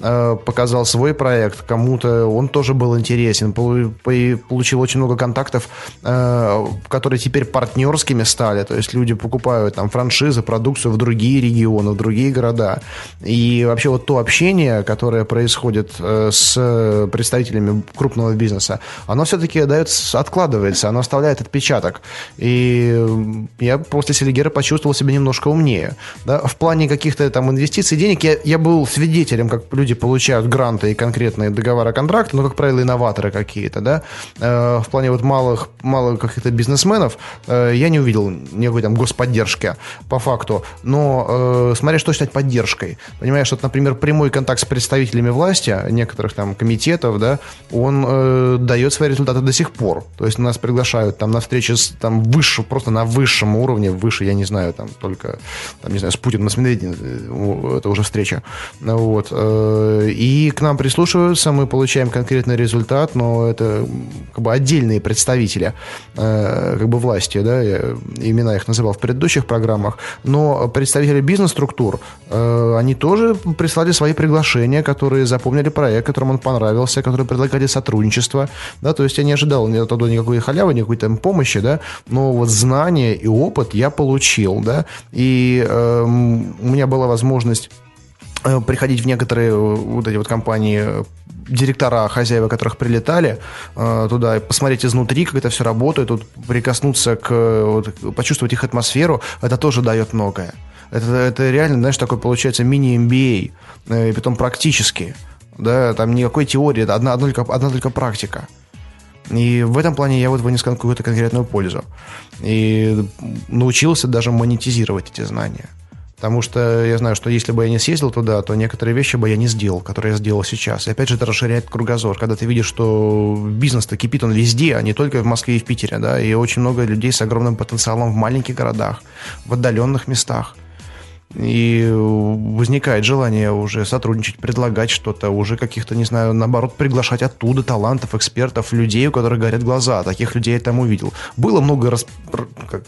э, показал свой проект, кому-то он тоже был интересен, получил очень много контактов, э, которые теперь партнерскими стали, то есть люди покупают там франшизы, продукцию в другие регионы, в другие города, и вообще вот то общение, общение, которое происходит э, с представителями крупного бизнеса, оно все-таки дает, откладывается, оно оставляет отпечаток. И я после Селигера почувствовал себя немножко умнее. Да? В плане каких-то там инвестиций, денег я, я был свидетелем, как люди получают гранты и конкретные договора контракты, ну, как правило, инноваторы какие-то, да. Э, в плане вот малых, малых каких-то бизнесменов э, я не увидел никакой там господдержки по факту. Но смотря что считать поддержкой. Понимаешь, вот, например, прямой контакт контакт с представителями власти, некоторых там комитетов, да, он э, дает свои результаты до сих пор. То есть нас приглашают там на встречи с, там выше, просто на высшем уровне, выше, я не знаю, там только, там, не знаю, с Путиным, с Медведевым, э, это уже встреча. Вот. Э, и к нам прислушиваются, мы получаем конкретный результат, но это как бы отдельные представители э, как бы власти, да, я имена их называл в предыдущих программах, но представители бизнес-структур, э, они тоже прислали свои приглашения, которые запомнили проект, которым он понравился, которые предлагали сотрудничество, да, то есть я не ожидал ни оттуда никакой халявы, никакой там помощи, да, но вот знания и опыт я получил, да, и э, у меня была возможность э, приходить в некоторые э, вот эти вот компании директора, хозяева которых прилетали э, туда, посмотреть изнутри, как это все работает, тут прикоснуться к, вот, почувствовать их атмосферу, это тоже дает многое. Это, это реально, знаешь, такой получается мини-MBA, э, и потом практически. Да, там никакой теории, одна, одна, только, одна только практика. И в этом плане я вот вынес какую-то конкретную пользу. И научился даже монетизировать эти знания. Потому что я знаю, что если бы я не съездил туда, то некоторые вещи бы я не сделал, которые я сделал сейчас. И опять же, это расширяет кругозор. Когда ты видишь, что бизнес-то кипит он везде, а не только в Москве и в Питере, да, и очень много людей с огромным потенциалом в маленьких городах, в отдаленных местах – и возникает желание уже сотрудничать, предлагать что-то, уже каких-то, не знаю, наоборот, приглашать оттуда талантов, экспертов, людей, у которых горят глаза. Таких людей я там увидел. Было много раз, как,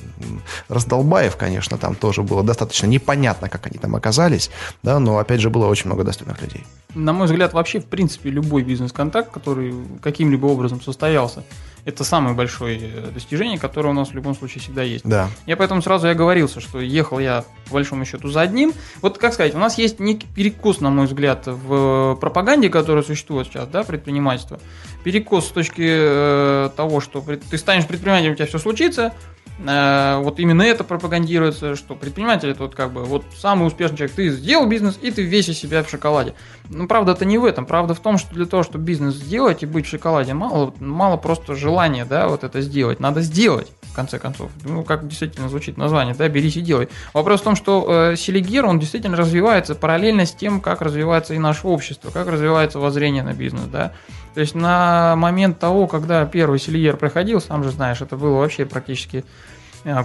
раздолбаев, конечно, там тоже было достаточно непонятно, как они там оказались, да, но, опять же, было очень много достойных людей. На мой взгляд, вообще, в принципе, любой бизнес-контакт, который каким-либо образом состоялся, это самое большое э, достижение, которое у нас в любом случае всегда есть. Да. Я поэтому сразу я говорился, что ехал я, по большому счету, за одним. Вот, как сказать, у нас есть некий перекус, на мой взгляд, в пропаганде, которая существует сейчас, да, предпринимательство. Перекос с точки э, того, что ты станешь предпринимателем, у тебя все случится, Э, вот именно это пропагандируется, что предприниматель это вот как бы вот самый успешный человек. Ты сделал бизнес, и ты весь из себя в шоколаде. Но правда это не в этом. Правда в том, что для того, чтобы бизнес сделать и быть в шоколаде, мало, мало просто желания, да, вот это сделать. Надо сделать, в конце концов. Ну, как действительно звучит название, да, берись и делай. Вопрос в том, что э, Селигер, он действительно развивается параллельно с тем, как развивается и наше общество, как развивается воззрение на бизнес, да. То есть на момент того, когда первый Селигер проходил, сам же знаешь, это было вообще практически Э,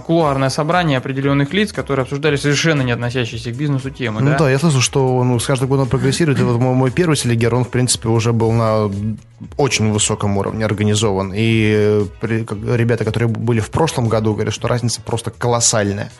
кулуарное собрание определенных лиц, которые обсуждали совершенно не относящиеся к бизнесу темы. Ну да, да я слышу, что ну, с каждым годом прогрессирует. И вот мой, мой первый селегер, он, в принципе, уже был на очень высоком уровне организован. И как, ребята, которые были в прошлом году, говорят, что разница просто колоссальная.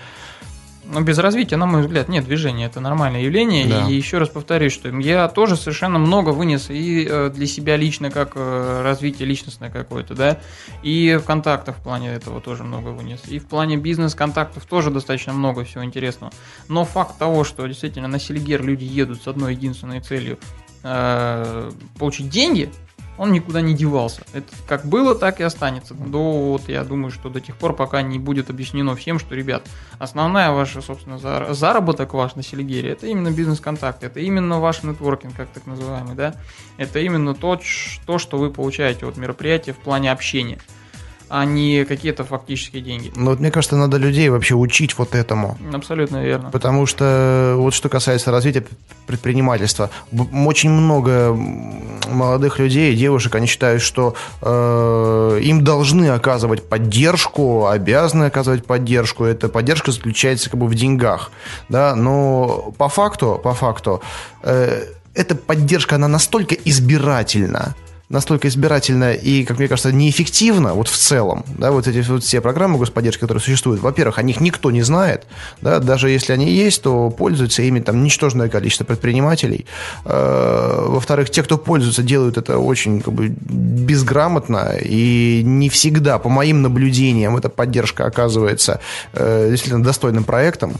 Но без развития, на мой взгляд, нет движения. Это нормальное явление. Да. И еще раз повторюсь, что я тоже совершенно много вынес и э, для себя лично, как э, развитие личностное какое-то, да, и в контактах в плане этого тоже много вынес. И в плане бизнес-контактов тоже достаточно много всего интересного. Но факт того, что действительно на Селигер люди едут с одной единственной целью э, получить деньги – он никуда не девался. Это как было, так и останется. До, вот, я думаю, что до тех пор, пока не будет объяснено всем, что, ребят, основная ваша, собственно, заработок ваш на Селигере, это именно бизнес-контакт, это именно ваш нетворкинг, как так называемый, да, это именно то, то, что вы получаете от мероприятия в плане общения а не какие-то фактические деньги. Ну, вот мне кажется, надо людей вообще учить вот этому. Абсолютно верно. Потому что вот что касается развития предпринимательства, очень много молодых людей, девушек, они считают, что э, им должны оказывать поддержку, обязаны оказывать поддержку. Эта поддержка заключается как бы в деньгах, да, но по факту, по факту, э, эта поддержка, она настолько избирательна, настолько избирательно и, как мне кажется, неэффективно вот в целом, да, вот эти вот все программы господдержки, которые существуют, во-первых, о них никто не знает, да, даже если они есть, то пользуются ими там ничтожное количество предпринимателей, э, во-вторых, те, кто пользуется, делают это очень как бы безграмотно и не всегда, по моим наблюдениям, эта поддержка оказывается э, действительно достойным проектом,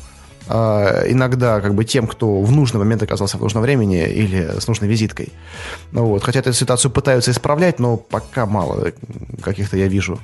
иногда как бы тем, кто в нужный момент оказался в нужном времени или с нужной визиткой. Ну, вот. Хотя эту ситуацию пытаются исправлять, но пока мало каких-то я вижу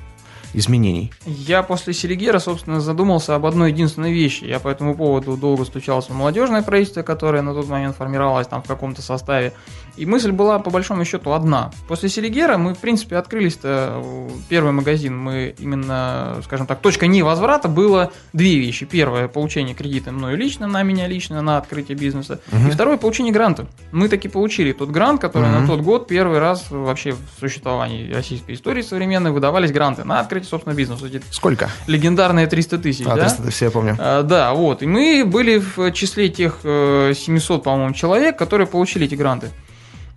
изменений? Я после Селигера, собственно, задумался об одной единственной вещи. Я по этому поводу долго стучался в молодежное правительство, которое на тот момент формировалось там в каком-то составе. И мысль была, по большому счету, одна. После Селигера мы, в принципе, открылись-то, первый магазин, мы именно, скажем так, точка невозврата было две вещи. Первое, получение кредита мною лично, на меня лично, на открытие бизнеса. Угу. И второе, получение гранта. Мы таки получили тот грант, который угу. на тот год первый раз вообще в существовании российской истории современной выдавались гранты на открытие, собственно, бизнеса. Сколько? Легендарные 300 тысяч, а, да? 300 тысяч, я помню. А, да, вот. И мы были в числе тех 700, э, по-моему, человек, которые получили эти гранты.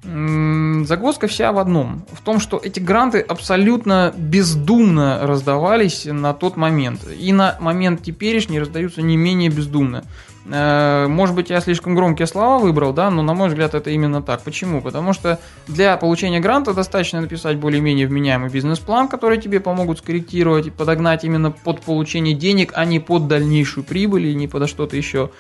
Загвоздка вся в одном. В том, что эти гранты абсолютно бездумно раздавались на тот момент. И на момент теперешний раздаются не менее бездумно. Э, может быть, я слишком громкие слова выбрал, да, но на мой взгляд это именно так. Почему? Потому что для получения гранта достаточно написать более-менее вменяемый бизнес-план, который тебе помогут скорректировать и подогнать именно под получение денег, а не под дальнейшую прибыль и не под что-то еще.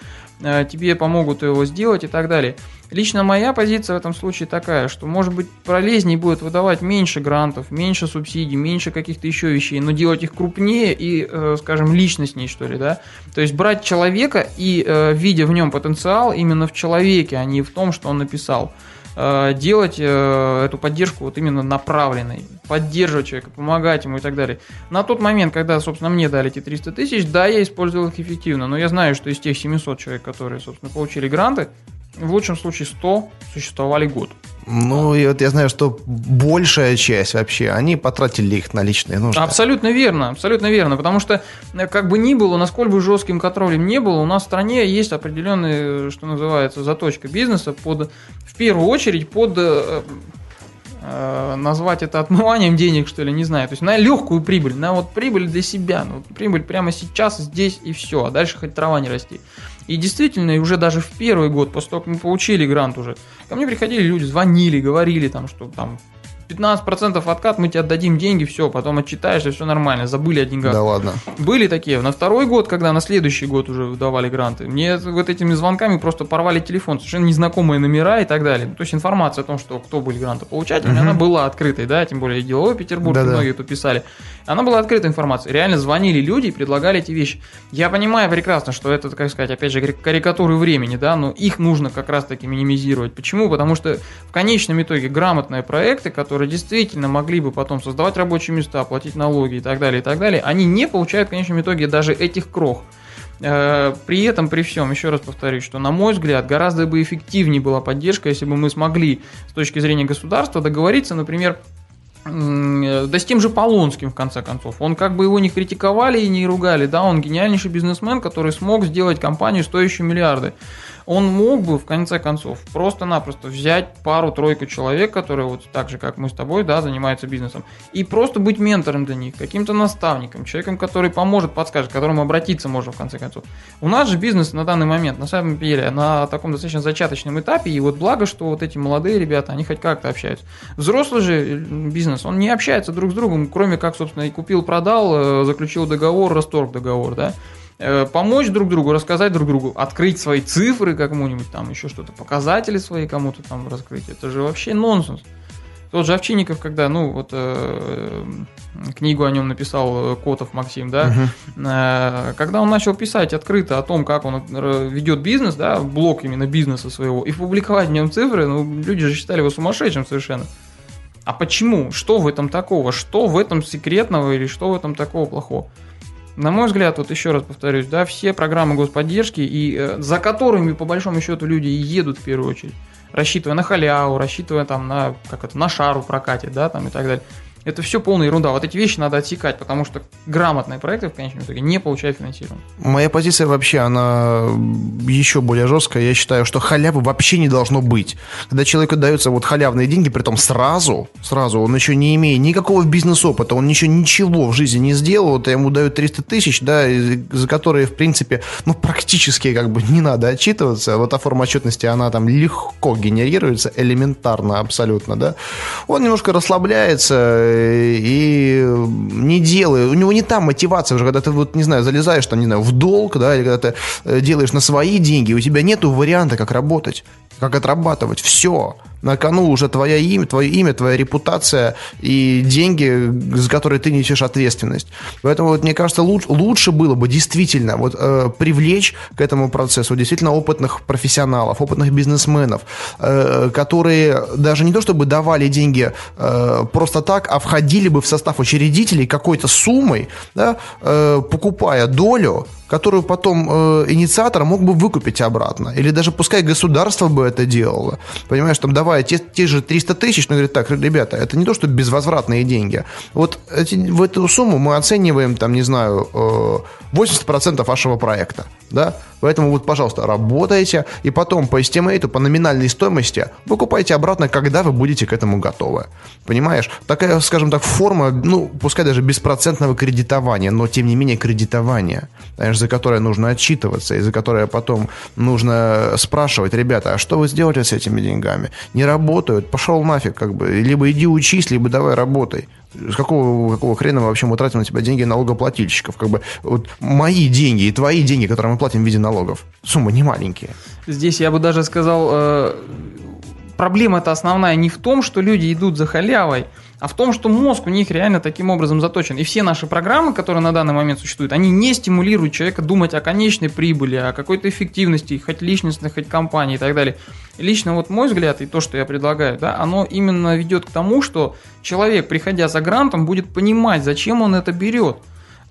Э, тебе помогут его сделать и так далее. Лично моя позиция в этом случае такая, что может быть полезнее будет выдавать меньше грантов, меньше субсидий, меньше каких-то еще вещей, но делать их крупнее и, э, скажем, личностней, что ли, да. То есть брать человека и э, видя в нем потенциал именно в человеке, а не в том, что он написал. Э, делать э, эту поддержку вот именно направленной, поддерживать человека, помогать ему и так далее. На тот момент, когда, собственно, мне дали эти 300 тысяч, да, я использовал их эффективно, но я знаю, что из тех 700 человек, которые, собственно, получили гранты, в лучшем случае 100 существовали год. Ну, и вот я знаю, что большая часть вообще, они потратили их на личные нужды. Абсолютно верно, абсолютно верно, потому что, э, как бы ни было, насколько бы жестким контролем не было, у нас в стране есть определенная, что называется, заточка бизнеса под, в первую очередь, под э, э, назвать это отмыванием денег, что ли, не знаю. То есть на легкую прибыль, на вот прибыль для себя, ну, прибыль прямо сейчас, здесь и все, а дальше хоть трава не расти. И действительно, уже даже в первый год, после того, как мы получили грант уже, ко мне приходили люди, звонили, говорили там, что там 15% откат, мы тебе отдадим деньги, все, потом отчитаешься, все нормально, забыли о деньгах. Да ладно. Были такие. На второй год, когда на следующий год уже выдавали гранты, мне вот этими звонками просто порвали телефон, совершенно незнакомые номера и так далее. То есть информация о том, что кто были грантополучателями, угу. она была открытой, да, тем более деловой Петербург, да -да. многие тут писали. Она была открытой информацией. Реально звонили люди и предлагали эти вещи. Я понимаю прекрасно, что это, как сказать, опять же, карикатуры времени, да, но их нужно как раз-таки минимизировать. Почему? Потому что в конечном итоге грамотные проекты, которые которые действительно могли бы потом создавать рабочие места, платить налоги и так далее, и так далее, они не получают в конечном итоге даже этих крох. Э, при этом, при всем, еще раз повторюсь, что, на мой взгляд, гораздо бы эффективнее была поддержка, если бы мы смогли с точки зрения государства договориться, например, да с тем же Полонским, в конце концов. Он как бы его не критиковали и не ругали, да, он гениальнейший бизнесмен, который смог сделать компанию, стоящую миллиарды он мог бы, в конце концов, просто-напросто взять пару-тройку человек, которые вот так же, как мы с тобой, да, занимаются бизнесом, и просто быть ментором для них, каким-то наставником, человеком, который поможет, подскажет, к которому обратиться можно, в конце концов. У нас же бизнес на данный момент, на самом деле, на таком достаточно зачаточном этапе, и вот благо, что вот эти молодые ребята, они хоть как-то общаются. Взрослый же бизнес, он не общается друг с другом, кроме как, собственно, и купил-продал, э, заключил договор, расторг договор, да, Э, помочь друг другу, рассказать друг другу, открыть свои цифры кому-нибудь там, еще что-то, показатели свои кому-то там раскрыть. Это же вообще нонсенс. Тот же Овчинников, когда, ну, вот э, книгу о нем написал э, Котов Максим, да, угу. э, когда он начал писать открыто о том, как он э, ведет бизнес, да, блок именно бизнеса своего, и публиковать в нем цифры, ну, люди же считали его сумасшедшим совершенно. А почему? Что в этом такого? Что в этом секретного или что в этом такого плохого? На мой взгляд, вот еще раз повторюсь, да, все программы господдержки, и э, за которыми, по большому счету, люди едут в первую очередь, рассчитывая на халяву, рассчитывая там на, как это, на шару прокатить, да, там и так далее. Это все полная ерунда. Вот эти вещи надо отсекать, потому что грамотные проекты в конечном итоге не получают финансирование. Моя позиция вообще, она еще более жесткая. Я считаю, что халявы вообще не должно быть. Когда человеку даются вот халявные деньги, при том сразу, сразу, он еще не имея никакого бизнес-опыта, он еще ничего в жизни не сделал, вот ему дают 300 тысяч, да, за которые, в принципе, ну, практически как бы не надо отчитываться. Вот та форма отчетности, она там легко генерируется, элементарно абсолютно, да. Он немножко расслабляется, и не делает, у него не там мотивация уже, когда ты вот, не знаю, залезаешь там, не знаю, в долг, да, или когда ты э, делаешь на свои деньги, у тебя нету варианта, как работать, как отрабатывать, все. На кону уже твое имя, твое имя, твоя репутация и деньги, за которые ты несешь ответственность. Поэтому, вот, мне кажется, лучше, лучше было бы действительно вот, э, привлечь к этому процессу действительно опытных профессионалов, опытных бизнесменов, э, которые даже не то чтобы давали деньги э, просто так, а входили бы в состав учредителей какой-то суммой, да, э, покупая долю которую потом э, инициатор мог бы выкупить обратно. Или даже пускай государство бы это делало. Понимаешь, там давая те, те же 300 тысяч, но говорит, так, ребята, это не то, что безвозвратные деньги. Вот эти, в эту сумму мы оцениваем, там, не знаю, э, 80% вашего проекта. Да? Поэтому вот, пожалуйста, работайте, и потом по эстимейту, по номинальной стоимости выкупайте обратно, когда вы будете к этому готовы. Понимаешь? Такая, скажем так, форма, ну, пускай даже беспроцентного кредитования, но тем не менее кредитования. Понимаешь, за которое нужно отчитываться, и за которое потом нужно спрашивать, ребята, а что вы сделали с этими деньгами? Не работают, пошел нафиг, как бы, либо иди учись, либо давай работай. С какого, какого хрена мы вообще мы тратим на тебя деньги налогоплательщиков? Как бы вот мои деньги и твои деньги, которые мы платим в виде налогов, суммы не маленькие. Здесь я бы даже сказал, э, проблема-то основная не в том, что люди идут за халявой, а в том, что мозг у них реально таким образом заточен. И все наши программы, которые на данный момент существуют, они не стимулируют человека думать о конечной прибыли, о какой-то эффективности, хоть личностной, хоть компании и так далее. Лично вот мой взгляд и то, что я предлагаю, да, оно именно ведет к тому, что человек, приходя за грантом, будет понимать, зачем он это берет.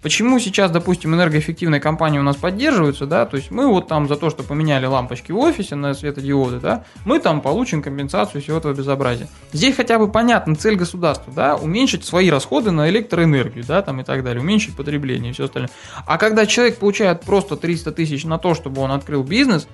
Почему сейчас, допустим, энергоэффективные компании у нас поддерживаются, да, то есть мы вот там за то, что поменяли лампочки в офисе на светодиоды, да, мы там получим компенсацию всего этого безобразия. Здесь хотя бы понятна цель государства, да, уменьшить свои расходы на электроэнергию, да, там и так далее, уменьшить потребление и все остальное. А когда человек получает просто 300 тысяч на то, чтобы он открыл бизнес,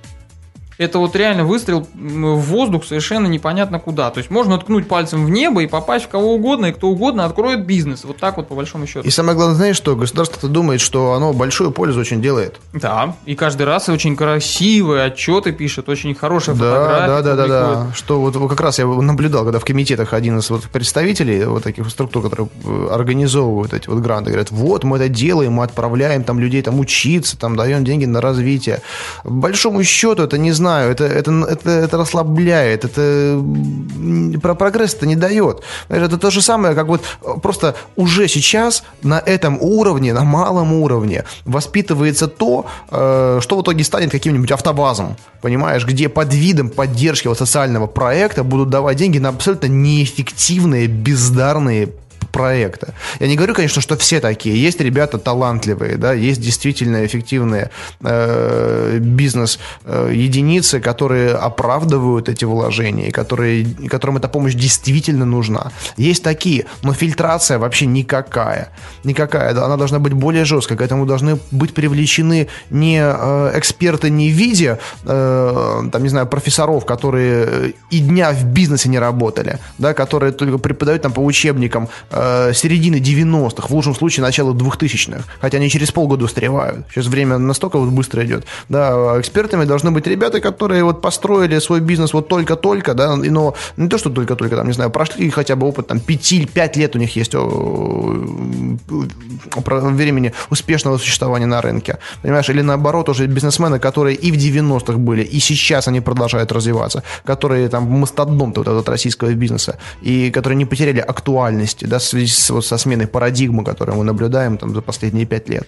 это вот реально выстрел в воздух совершенно непонятно куда. То есть можно ткнуть пальцем в небо и попасть в кого угодно, и кто угодно откроет бизнес. Вот так вот по большому счету. И самое главное, знаешь что? Государство-то думает, что оно большую пользу очень делает. Да, и каждый раз очень красивые отчеты пишет, очень хорошие да, фотографии. Да, да, да, да. Что вот как раз я наблюдал, когда в комитетах один из вот представителей вот таких структур, которые э, организовывают эти вот гранты, говорят, вот мы это делаем, мы отправляем там людей там учиться, там даем деньги на развитие. По большому счету это не знаю знаю, это, это, это, это расслабляет, это про прогресс это не дает. Это то же самое, как вот просто уже сейчас на этом уровне, на малом уровне воспитывается то, э, что в итоге станет каким-нибудь автобазом, понимаешь, где под видом поддержки вот социального проекта будут давать деньги на абсолютно неэффективные, бездарные проекта. Я не говорю, конечно, что все такие. Есть ребята талантливые, да, есть действительно эффективные э, бизнес-единицы, которые оправдывают эти вложения, которые, которым эта помощь действительно нужна. Есть такие, но фильтрация вообще никакая. Никакая. Она должна быть более жесткой. К этому должны быть привлечены не э, эксперты не в виде, э, там, не знаю, профессоров, которые и дня в бизнесе не работали, да, которые только преподают там по учебникам э, э, середины 90-х, в лучшем случае начала 2000-х, хотя они через полгода устаревают. Сейчас время настолько вот быстро идет. Да, экспертами должны быть ребята, которые вот построили свой бизнес вот только-только, да, но не то, что только-только, там, не знаю, прошли хотя бы опыт, там, 5-5 лет у них есть времени успешного существования на рынке. Понимаешь, или наоборот, уже бизнесмены, которые и в 90-х были, и сейчас они продолжают развиваться, которые там мастодонты вот этого российского бизнеса, и которые не потеряли актуальности, да, связи с, вот, со сменой парадигмы, которую мы наблюдаем там, за последние пять лет.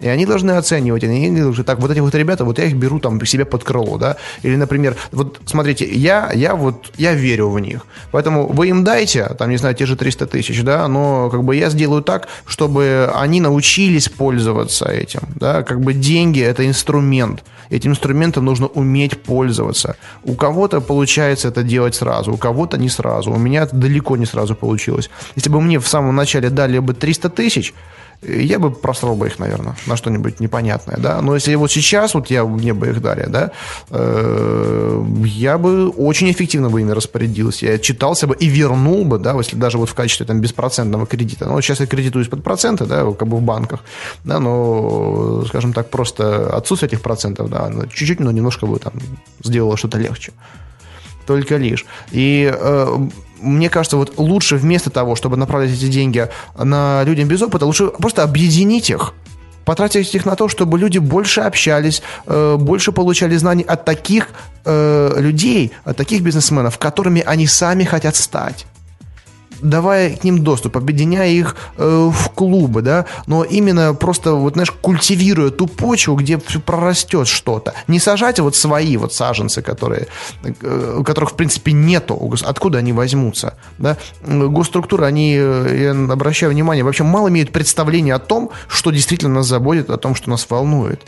И они должны оценивать, они должны, так, вот эти вот ребята, вот я их беру там себе под крыло, да, или, например, вот смотрите, я, я вот, я верю в них, поэтому вы им дайте, там, не знаю, те же 300 тысяч, да, но как бы я сделаю так, чтобы они научились пользоваться этим, да, как бы деньги – это инструмент, этим инструментом нужно уметь пользоваться. У кого-то получается это делать сразу, у кого-то не сразу, у меня это далеко не сразу получилось. Если бы мне в самом начале дали бы 300 тысяч, я бы просрал бы их, наверное, на что-нибудь непонятное, да. Но если вот сейчас вот я мне бы их дали, да, э, я бы очень эффективно бы ими распорядился. Я читался бы и вернул бы, да, если даже вот в качестве там беспроцентного кредита. Ну, сейчас я кредитуюсь под проценты, да, как бы в банках, да, но, скажем так, просто отсутствие этих процентов, да, чуть-чуть, но немножко бы там сделало что-то легче только лишь. И э, мне кажется, вот лучше вместо того, чтобы направлять эти деньги на людям без опыта, лучше просто объединить их потратить их на то, чтобы люди больше общались, э, больше получали знаний от таких э, людей, от таких бизнесменов, которыми они сами хотят стать давая к ним доступ, объединяя их э, в клубы, да, но именно просто, вот, знаешь, культивируя ту почву, где прорастет что-то. Не сажать вот свои вот саженцы, которые, э, которых, в принципе, нету. Откуда они возьмутся, да? Госструктуры, они, э, я обращаю внимание, вообще мало имеют представления о том, что действительно нас заботит, о том, что нас волнует.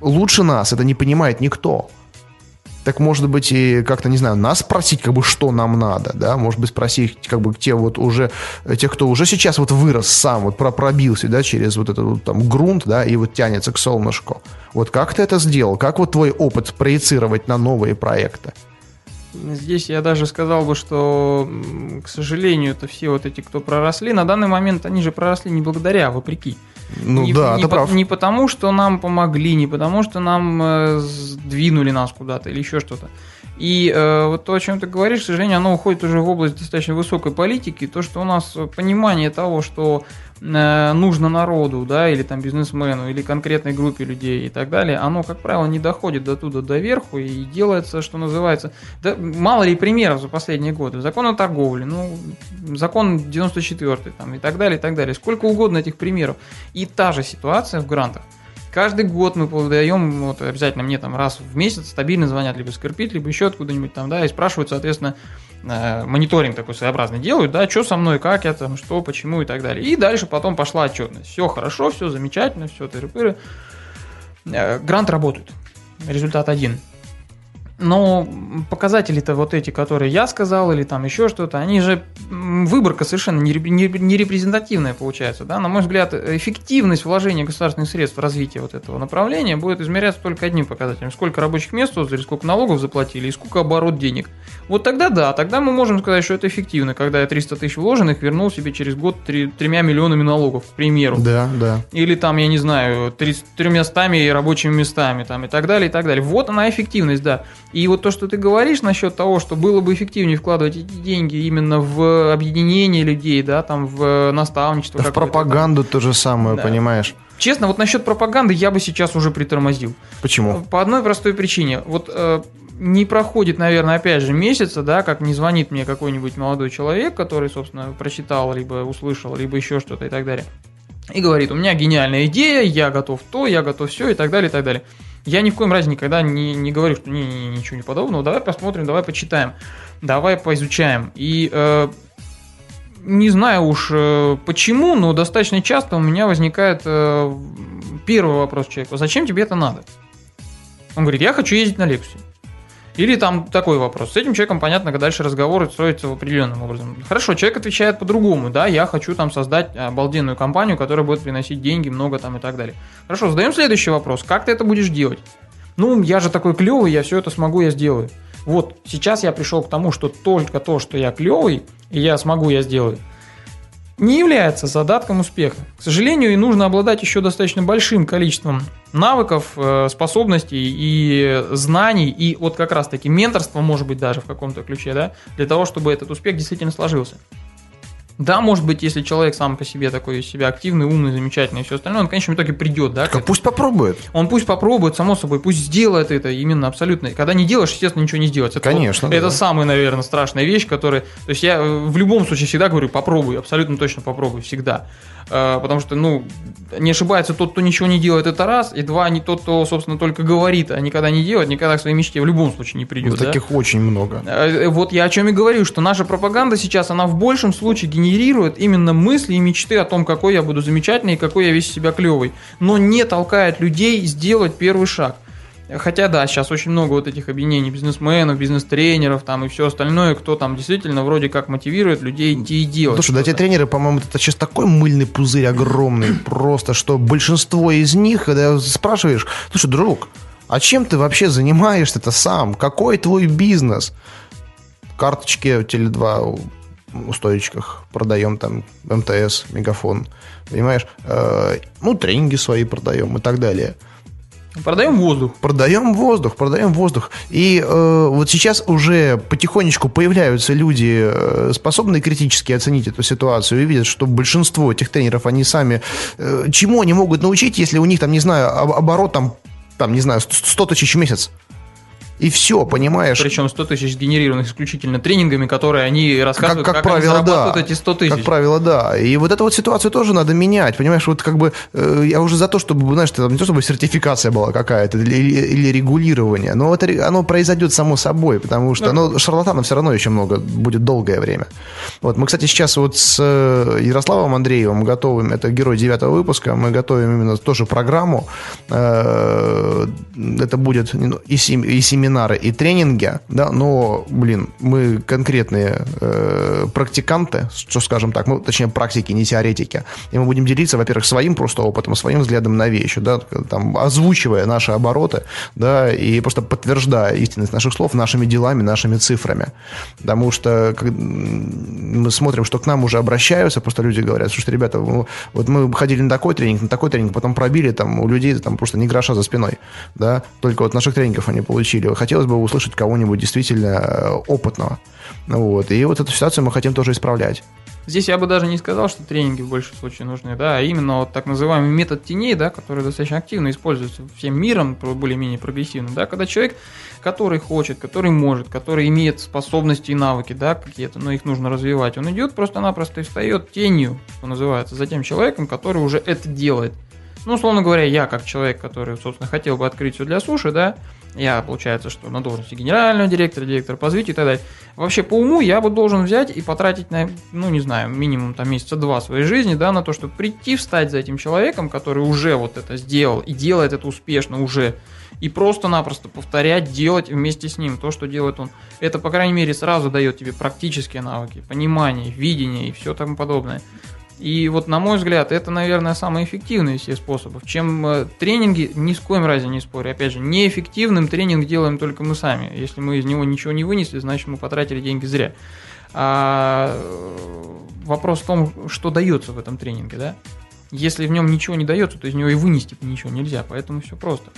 Лучше нас это не понимает никто так может быть и как-то, не знаю, нас спросить, как бы, что нам надо, да, может быть, спросить, как бы, те вот уже, тех, кто уже сейчас вот вырос сам, вот пробился, да, через вот этот вот там грунт, да, и вот тянется к солнышку. Вот как ты это сделал? Как вот твой опыт проецировать на новые проекты? Здесь я даже сказал бы, что, к сожалению, это все вот эти, кто проросли, на данный момент они же проросли не благодаря, а вопреки. Ну не, да, не, ты по, прав. не потому, что нам помогли, не потому, что нам э, сдвинули нас куда-то или еще что-то. И э, вот то, о чем ты говоришь, к сожалению, оно уходит уже в область достаточно высокой политики. То, что у нас понимание того, что Э, нужно народу, да, или там бизнесмену, или конкретной группе людей и так далее, оно, как правило, не доходит до туда, до верху и делается, что называется, да, мало ли примеров за последние годы. Закон о торговле, ну, закон 94 там, и так далее, и так далее. Сколько угодно этих примеров. И та же ситуация в грантах. Каждый год мы подаем, вот обязательно мне там раз в месяц стабильно звонят либо Скорпит, либо еще откуда-нибудь там, да, и спрашивают, соответственно, Э, мониторинг такой своеобразный делают, да, что со мной, как я там, что, почему и так далее. И дальше потом пошла отчетность. Все хорошо, все замечательно, все тыры-пыры. Э, грант работает. Результат один. Но показатели-то вот эти, которые я сказал, или там еще что-то, они же выборка совершенно не репрезентативная получается. Да? На мой взгляд, эффективность вложения государственных средств в развитие вот этого направления будет измеряться только одним показателем. Сколько рабочих мест создали, сколько налогов заплатили и сколько оборот денег. Вот тогда да, тогда мы можем сказать, что это эффективно, когда я 300 тысяч вложенных вернул себе через год 3, тремя миллионами налогов, к примеру. Да, да. Или там, я не знаю, 300 рабочими местами там, и так далее, и так далее. Вот она эффективность, да. И вот то, что ты говоришь насчет того, что было бы эффективнее вкладывать эти деньги именно в объединение людей, да, там в наставничество. Да в пропаганду там. то же самое, да. понимаешь? Честно, вот насчет пропаганды я бы сейчас уже притормозил. Почему? По одной простой причине. Вот э, не проходит, наверное, опять же месяца, да, как не звонит мне какой-нибудь молодой человек, который, собственно, прочитал, либо услышал, либо еще что-то и так далее. И говорит, у меня гениальная идея, я готов то, я готов все и так далее, и так далее. Я ни в коем разе никогда не, не говорю, что не, не, ничего не подобного. Давай посмотрим, давай почитаем, давай поизучаем. И э, не знаю уж э, почему, но достаточно часто у меня возникает э, первый вопрос человеку: зачем тебе это надо? Он говорит, я хочу ездить на лекцию. Или там такой вопрос. С этим человеком, понятно, дальше разговор строится в определенном образом. Хорошо, человек отвечает по-другому. Да, я хочу там создать обалденную компанию, которая будет приносить деньги, много там и так далее. Хорошо, задаем следующий вопрос. Как ты это будешь делать? Ну, я же такой клевый, я все это смогу, я сделаю. Вот сейчас я пришел к тому, что только то, что я клевый, и я смогу, я сделаю не является задатком успеха. К сожалению, и нужно обладать еще достаточно большим количеством навыков, э, способностей и знаний, и вот как раз-таки менторство, может быть, даже в каком-то ключе, да, для того, чтобы этот успех действительно сложился. Да, может быть, если человек сам по себе такой из себя активный, умный, замечательный и все остальное, он в конечном итоге придет, да? Так, пусть попробует. Он пусть попробует, само собой, пусть сделает это именно абсолютно. Когда не делаешь, естественно, ничего не сделать. Конечно. Вот, да. Это самая, наверное, страшная вещь, которая... То есть я в любом случае всегда говорю, попробуй, абсолютно точно попробуй, всегда. Э, потому что, ну, не ошибается тот, кто ничего не делает, это раз, и два, не тот, кто, собственно, только говорит, а никогда не делает, никогда к своей мечте в любом случае не придет. Ну, таких очень много. Э, вот я о чем и говорю, что наша пропаганда сейчас, она в большем случае генерирует именно мысли и мечты о том, какой я буду замечательный и какой я весь себя клевый, но не толкает людей сделать первый шаг. Хотя да, сейчас очень много вот этих объединений бизнесменов, бизнес-тренеров там и все остальное, кто там действительно вроде как мотивирует людей идти и делать. Слушай, да, эти тренеры, по-моему, это сейчас такой мыльный пузырь огромный, просто, что большинство из них, когда спрашиваешь, слушай, друг, а чем ты вообще занимаешься-то сам? Какой твой бизнес? Карточки Теле2 у стоечках продаем там МТС, Мегафон, понимаешь? Э, ну, тренинги свои продаем и так далее. Продаем воздух. Продаем воздух, продаем воздух. И э, вот сейчас уже потихонечку появляются люди, э, способные критически оценить эту ситуацию и видят, что большинство этих тренеров, они сами... Э, чему они могут научить, если у них там, не знаю, оборот там, там не знаю, 100 тысяч в месяц? И все, понимаешь? Причем 100 тысяч генерированных исключительно тренингами, которые они рассказывают, как, как, как правило, они да. эти 100 тысяч. Как правило, да. И вот эту вот ситуацию тоже надо менять, понимаешь? Вот как бы э, я уже за то, чтобы, знаешь, там, не то, чтобы сертификация была какая-то или, или регулирование, но это, оно произойдет само собой, потому что ну, шарлатанов все равно еще много будет долгое время. Вот. Мы, кстати, сейчас вот с э, Ярославом Андреевым готовим, это герой девятого выпуска, мы готовим именно тоже программу. Э, это будет и, и семинар семинары и тренинги, да, но, блин, мы конкретные э, практиканты, что скажем так, мы, точнее, практики, не теоретики, и мы будем делиться, во-первых, своим просто опытом, своим взглядом на вещи, да, там, озвучивая наши обороты, да, и просто подтверждая истинность наших слов нашими делами, нашими цифрами, потому что мы смотрим, что к нам уже обращаются, просто люди говорят, что ребята, вот мы ходили на такой тренинг, на такой тренинг, потом пробили там у людей там просто не гроша за спиной, да, только вот наших тренингов они получили хотелось бы услышать кого-нибудь действительно э, опытного. Вот. И вот эту ситуацию мы хотим тоже исправлять. Здесь я бы даже не сказал, что тренинги в большем случае нужны, да, а именно вот так называемый метод теней, да, который достаточно активно используется всем миром, более-менее прогрессивно, да, когда человек, который хочет, который может, который имеет способности и навыки, да, какие-то, но их нужно развивать, он идет просто-напросто и встает тенью, что называется, за тем человеком, который уже это делает. Ну, условно говоря, я как человек, который, собственно, хотел бы открыть все для суши, да, я, получается, что на должности генерального директора, директора по развитию и так далее. Вообще, по уму я бы должен взять и потратить на, ну, не знаю, минимум там месяца два своей жизни, да, на то, чтобы прийти, встать за этим человеком, который уже вот это сделал и делает это успешно уже, и просто-напросто повторять, делать вместе с ним то, что делает он. Это, по крайней мере, сразу дает тебе практические навыки, понимание, видение и все тому подобное. И вот, на мой взгляд, это, наверное, самый эффективный из всех способов. Чем э, тренинги, ни с коем разе не спорю. Опять же, неэффективным тренинг делаем только мы сами. Если мы из него ничего не вынесли, значит, мы потратили деньги зря. А э, вопрос в том, что дается в этом тренинге, да? Если в нем ничего не дается, то из него и вынести ничего нельзя. Поэтому все просто.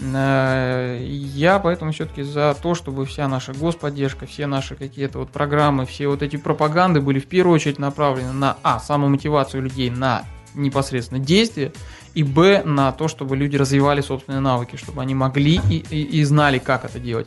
Э, я поэтому все-таки за то, чтобы вся наша господдержка, все наши какие-то вот программы, все вот эти пропаганды были в первую очередь направлены на А, самомотивацию людей на непосредственно действие, и Б, на то, чтобы люди развивали собственные навыки, чтобы они могли и, и, и знали, как это делать.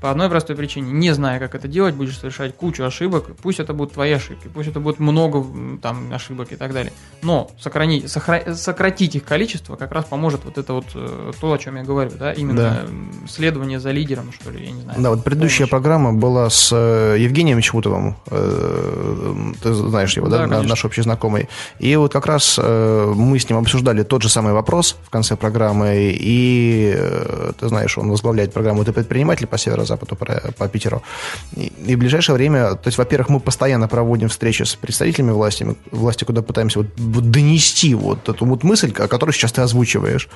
По одной простой причине, не зная, как это делать, будешь совершать кучу ошибок, пусть это будут твои ошибки, пусть это будет много там ошибок и так далее. Но сохранить, сохра... сократить их количество как раз поможет вот это вот э, то, о чем я говорю, да, именно да. следование за лидером, что ли, я не знаю. Да, вот предыдущая помощь. программа была с э, Евгением Чмутовым, э, ты знаешь его, да, да наш общий знакомый. И вот как раз мы с ним обсуждали тот же самый вопрос в конце программы, и ты знаешь, он возглавляет программу «Ты предприниматель» по северо западу, по Питеру. И, и в ближайшее время, то есть, во-первых, мы постоянно проводим встречи с представителями власти, власти, куда пытаемся вот, вот донести вот эту вот мысль, о которой сейчас ты озвучиваешь.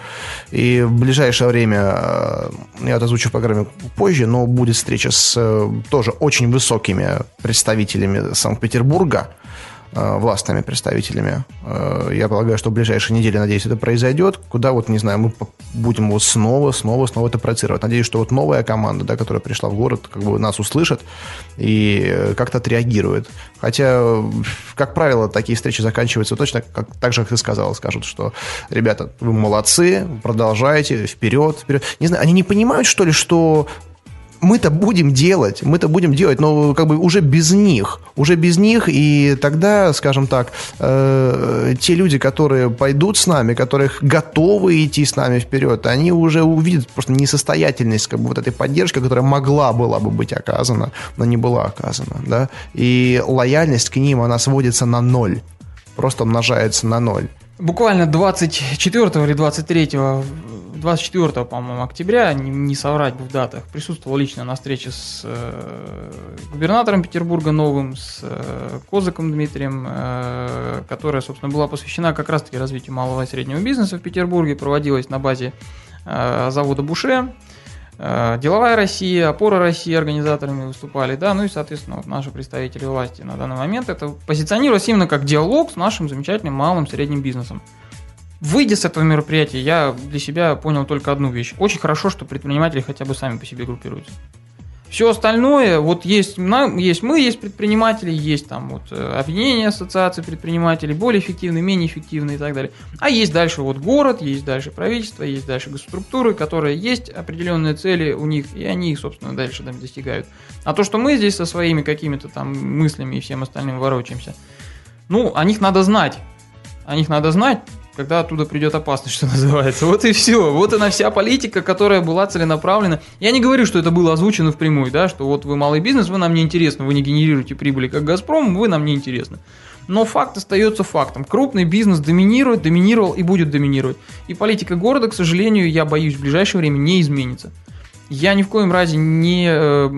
И в ближайшее время, э, я это озвучу в программе позже, но будет встреча с э, тоже очень высокими представителями Санкт-Петербурга, властными представителями. Э, я полагаю, что в ближайшие недели, надеюсь, это произойдет. Куда вот, не знаю, мы будем вот снова, снова, снова это проецировать. Надеюсь, что вот новая команда, да, которая пришла в город, как бы нас услышит и как-то отреагирует. Хотя, как правило, такие встречи заканчиваются точно как, так же, как ты сказал. Скажут, что, ребята, вы молодцы, продолжайте, вперед, вперед. Не знаю, они не понимают, что ли, что мы-то будем делать, мы-то будем делать, но как бы уже без них, уже без них, и тогда, скажем так, э, те люди, которые пойдут с нами, которых готовы идти с нами вперед, они уже увидят просто несостоятельность как бы вот этой поддержки, которая могла была бы быть оказана, но не была оказана, да, и лояльность к ним, она сводится на ноль, просто умножается на ноль. Буквально 24 или 23 24, по-моему, октября, не, не соврать бы в датах, присутствовал лично на встрече с э, губернатором Петербурга новым, с э, Козыком Дмитрием, э, которая, собственно, была посвящена как раз-таки развитию малого и среднего бизнеса в Петербурге, проводилась на базе э, завода Буше. Деловая Россия, Опора России организаторами выступали, да, ну и, соответственно, вот наши представители власти на данный момент это позиционируется именно как диалог с нашим замечательным малым средним бизнесом. Выйдя с этого мероприятия, я для себя понял только одну вещь. Очень хорошо, что предприниматели хотя бы сами по себе группируются. Все остальное, вот есть, есть мы, есть предприниматели, есть там вот э, объединение ассоциаций предпринимателей, более эффективные, менее эффективные и так далее. А есть дальше вот город, есть дальше правительство, есть дальше госструктуры, которые есть определенные цели у них, и они их, собственно, дальше там достигают. А то, что мы здесь со своими какими-то там мыслями и всем остальным ворочаемся, ну, о них надо знать. О них надо знать, когда оттуда придет опасность, что называется. Вот и все. Вот она вся политика, которая была целенаправлена. Я не говорю, что это было озвучено впрямую, да, что вот вы малый бизнес, вы нам не интересны, вы не генерируете прибыли, как Газпром, вы нам не интересны. Но факт остается фактом. Крупный бизнес доминирует, доминировал и будет доминировать. И политика города, к сожалению, я боюсь, в ближайшее время не изменится. Я ни в коем разе не, э,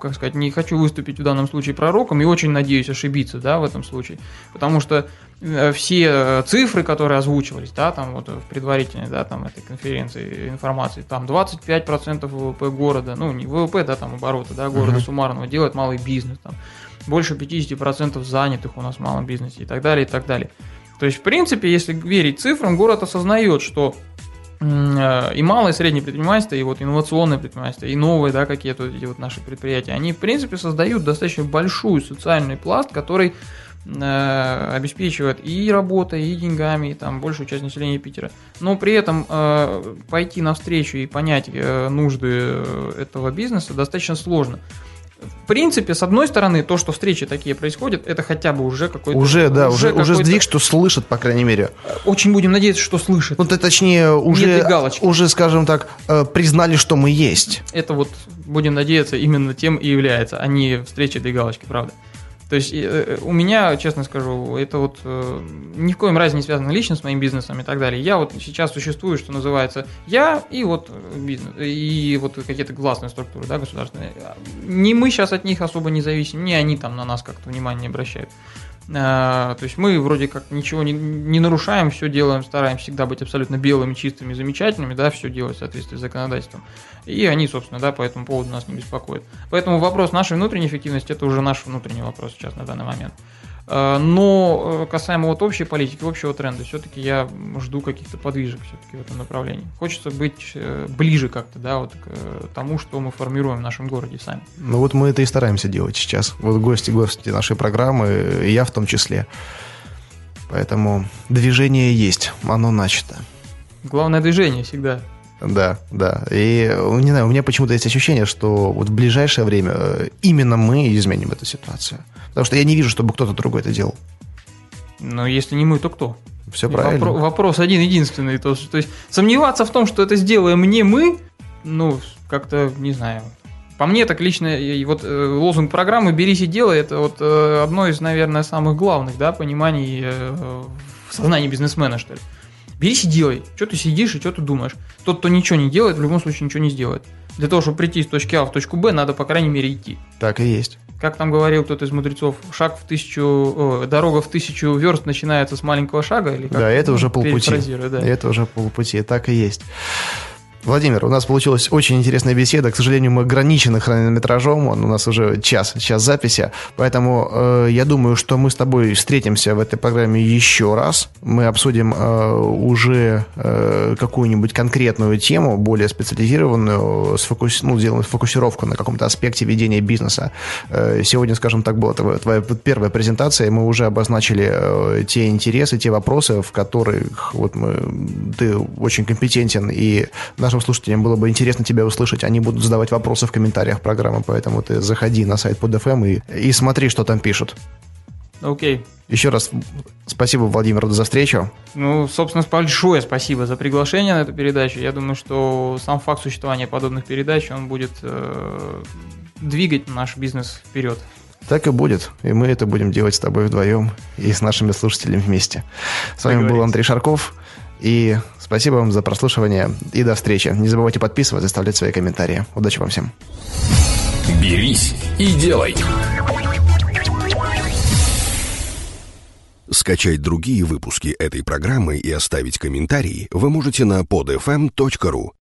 как сказать, не хочу выступить в данном случае пророком и очень надеюсь ошибиться, да, в этом случае. Потому что Э, все цифры, которые озвучивались, да, там вот в предварительной, да, там этой конференции информации, там 25% ВВП города, ну не ВВП, да, там обороты, да, города uh-huh. суммарного делает малый бизнес, там больше 50% занятых у нас в малом бизнесе и так далее, и так далее. То есть, в принципе, если верить цифрам, город осознает, что э, и малое, и среднее предпринимательство, и вот инновационное предпринимательство, и новые, да, какие-то эти вот наши предприятия, они, в принципе, создают достаточно большой социальный пласт, который Э, обеспечивает и работой, и деньгами, и там большую часть населения Питера. Но при этом э, пойти навстречу и понять э, нужды э, этого бизнеса достаточно сложно. В принципе, с одной стороны, то, что встречи такие происходят, это хотя бы уже какой-то... Уже, да, уже, уже, сдвиг, что слышат, по крайней мере. Очень будем надеяться, что слышат. Ну, то, точнее, уже, уже, скажем так, признали, что мы есть. Это вот, будем надеяться, именно тем и является, а не встреча для галочки, правда. То есть э, э, у меня, честно скажу, это вот э, ни в коем разе не связано лично с моим бизнесом и так далее. Я вот сейчас существую, что называется, я и вот бизнес, и вот какие-то гласные структуры, да, государственные. Не мы сейчас от них особо не зависим, не они там на нас как-то внимание не обращают. А, то есть мы вроде как ничего не, не нарушаем, все делаем, стараемся всегда быть абсолютно белыми, чистыми, замечательными, да, все делать в соответствии с законодательством. И они, собственно, да, по этому поводу нас не беспокоят. Поэтому вопрос нашей внутренней эффективности это уже наш внутренний вопрос сейчас на данный момент. Э, но э, касаемо вот общей политики, общего тренда, все-таки я жду каких-то подвижек все-таки в этом направлении. Хочется быть э, ближе как-то, да, вот к тому, что мы формируем в нашем городе сами. Ну вот мы это и стараемся делать сейчас. Вот гости, гости нашей программы, и я в том числе. Поэтому движение есть, оно начато. Главное движение всегда. Да, да. И, не знаю, у меня почему-то есть ощущение, что вот в ближайшее время именно мы изменим эту ситуацию. Потому что я не вижу, чтобы кто-то другой это делал. Но если не мы, то кто? Все правильно. Вопро- вопрос один единственный. То, то есть сомневаться в том, что это сделаем не мы, ну, как-то, не знаю. По мне так лично, и вот э, лозунг программы «Берись и делай» это вот э, одно из, наверное, самых главных, да, пониманий э, в сознании бизнесмена, что ли. Берись и делай. Что ты сидишь и что ты думаешь? Тот, кто ничего не делает, в любом случае ничего не сделает. Для того, чтобы прийти из точки А в точку Б, надо, по крайней мере, идти. Так и есть как там говорил кто-то из мудрецов, шаг в тысячу, о, дорога в тысячу верст начинается с маленького шага, или как? Да, это уже полпути. Да. Это уже полпути, так и есть. Владимир, у нас получилась очень интересная беседа. К сожалению, мы ограничены хронометражом. Он у нас уже час, час записи. Поэтому э, я думаю, что мы с тобой встретимся в этой программе еще раз. Мы обсудим э, уже э, какую-нибудь конкретную тему, более специализированную, сфокус... ну, сделаем фокусировку на каком-то аспекте ведения бизнеса. Э, сегодня, скажем так, была твоя, твоя первая презентация, и мы уже обозначили э, те интересы, те вопросы, в которых вот мы, ты очень компетентен, и наш нашим слушателям было бы интересно тебя услышать. Они будут задавать вопросы в комментариях программы, поэтому ты заходи на сайт под FM и, и смотри, что там пишут. Окей. Okay. Еще раз спасибо, Владимир, за встречу. Ну, собственно, большое спасибо за приглашение на эту передачу. Я думаю, что сам факт существования подобных передач, он будет э, двигать наш бизнес вперед. Так и будет. И мы это будем делать с тобой вдвоем и с нашими слушателями вместе. С вами был Андрей Шарков. И спасибо вам за прослушивание. И до встречи. Не забывайте подписываться, оставлять свои комментарии. Удачи вам всем. Берись и делай. Скачать другие выпуски этой программы и оставить комментарии вы можете на podfm.ru.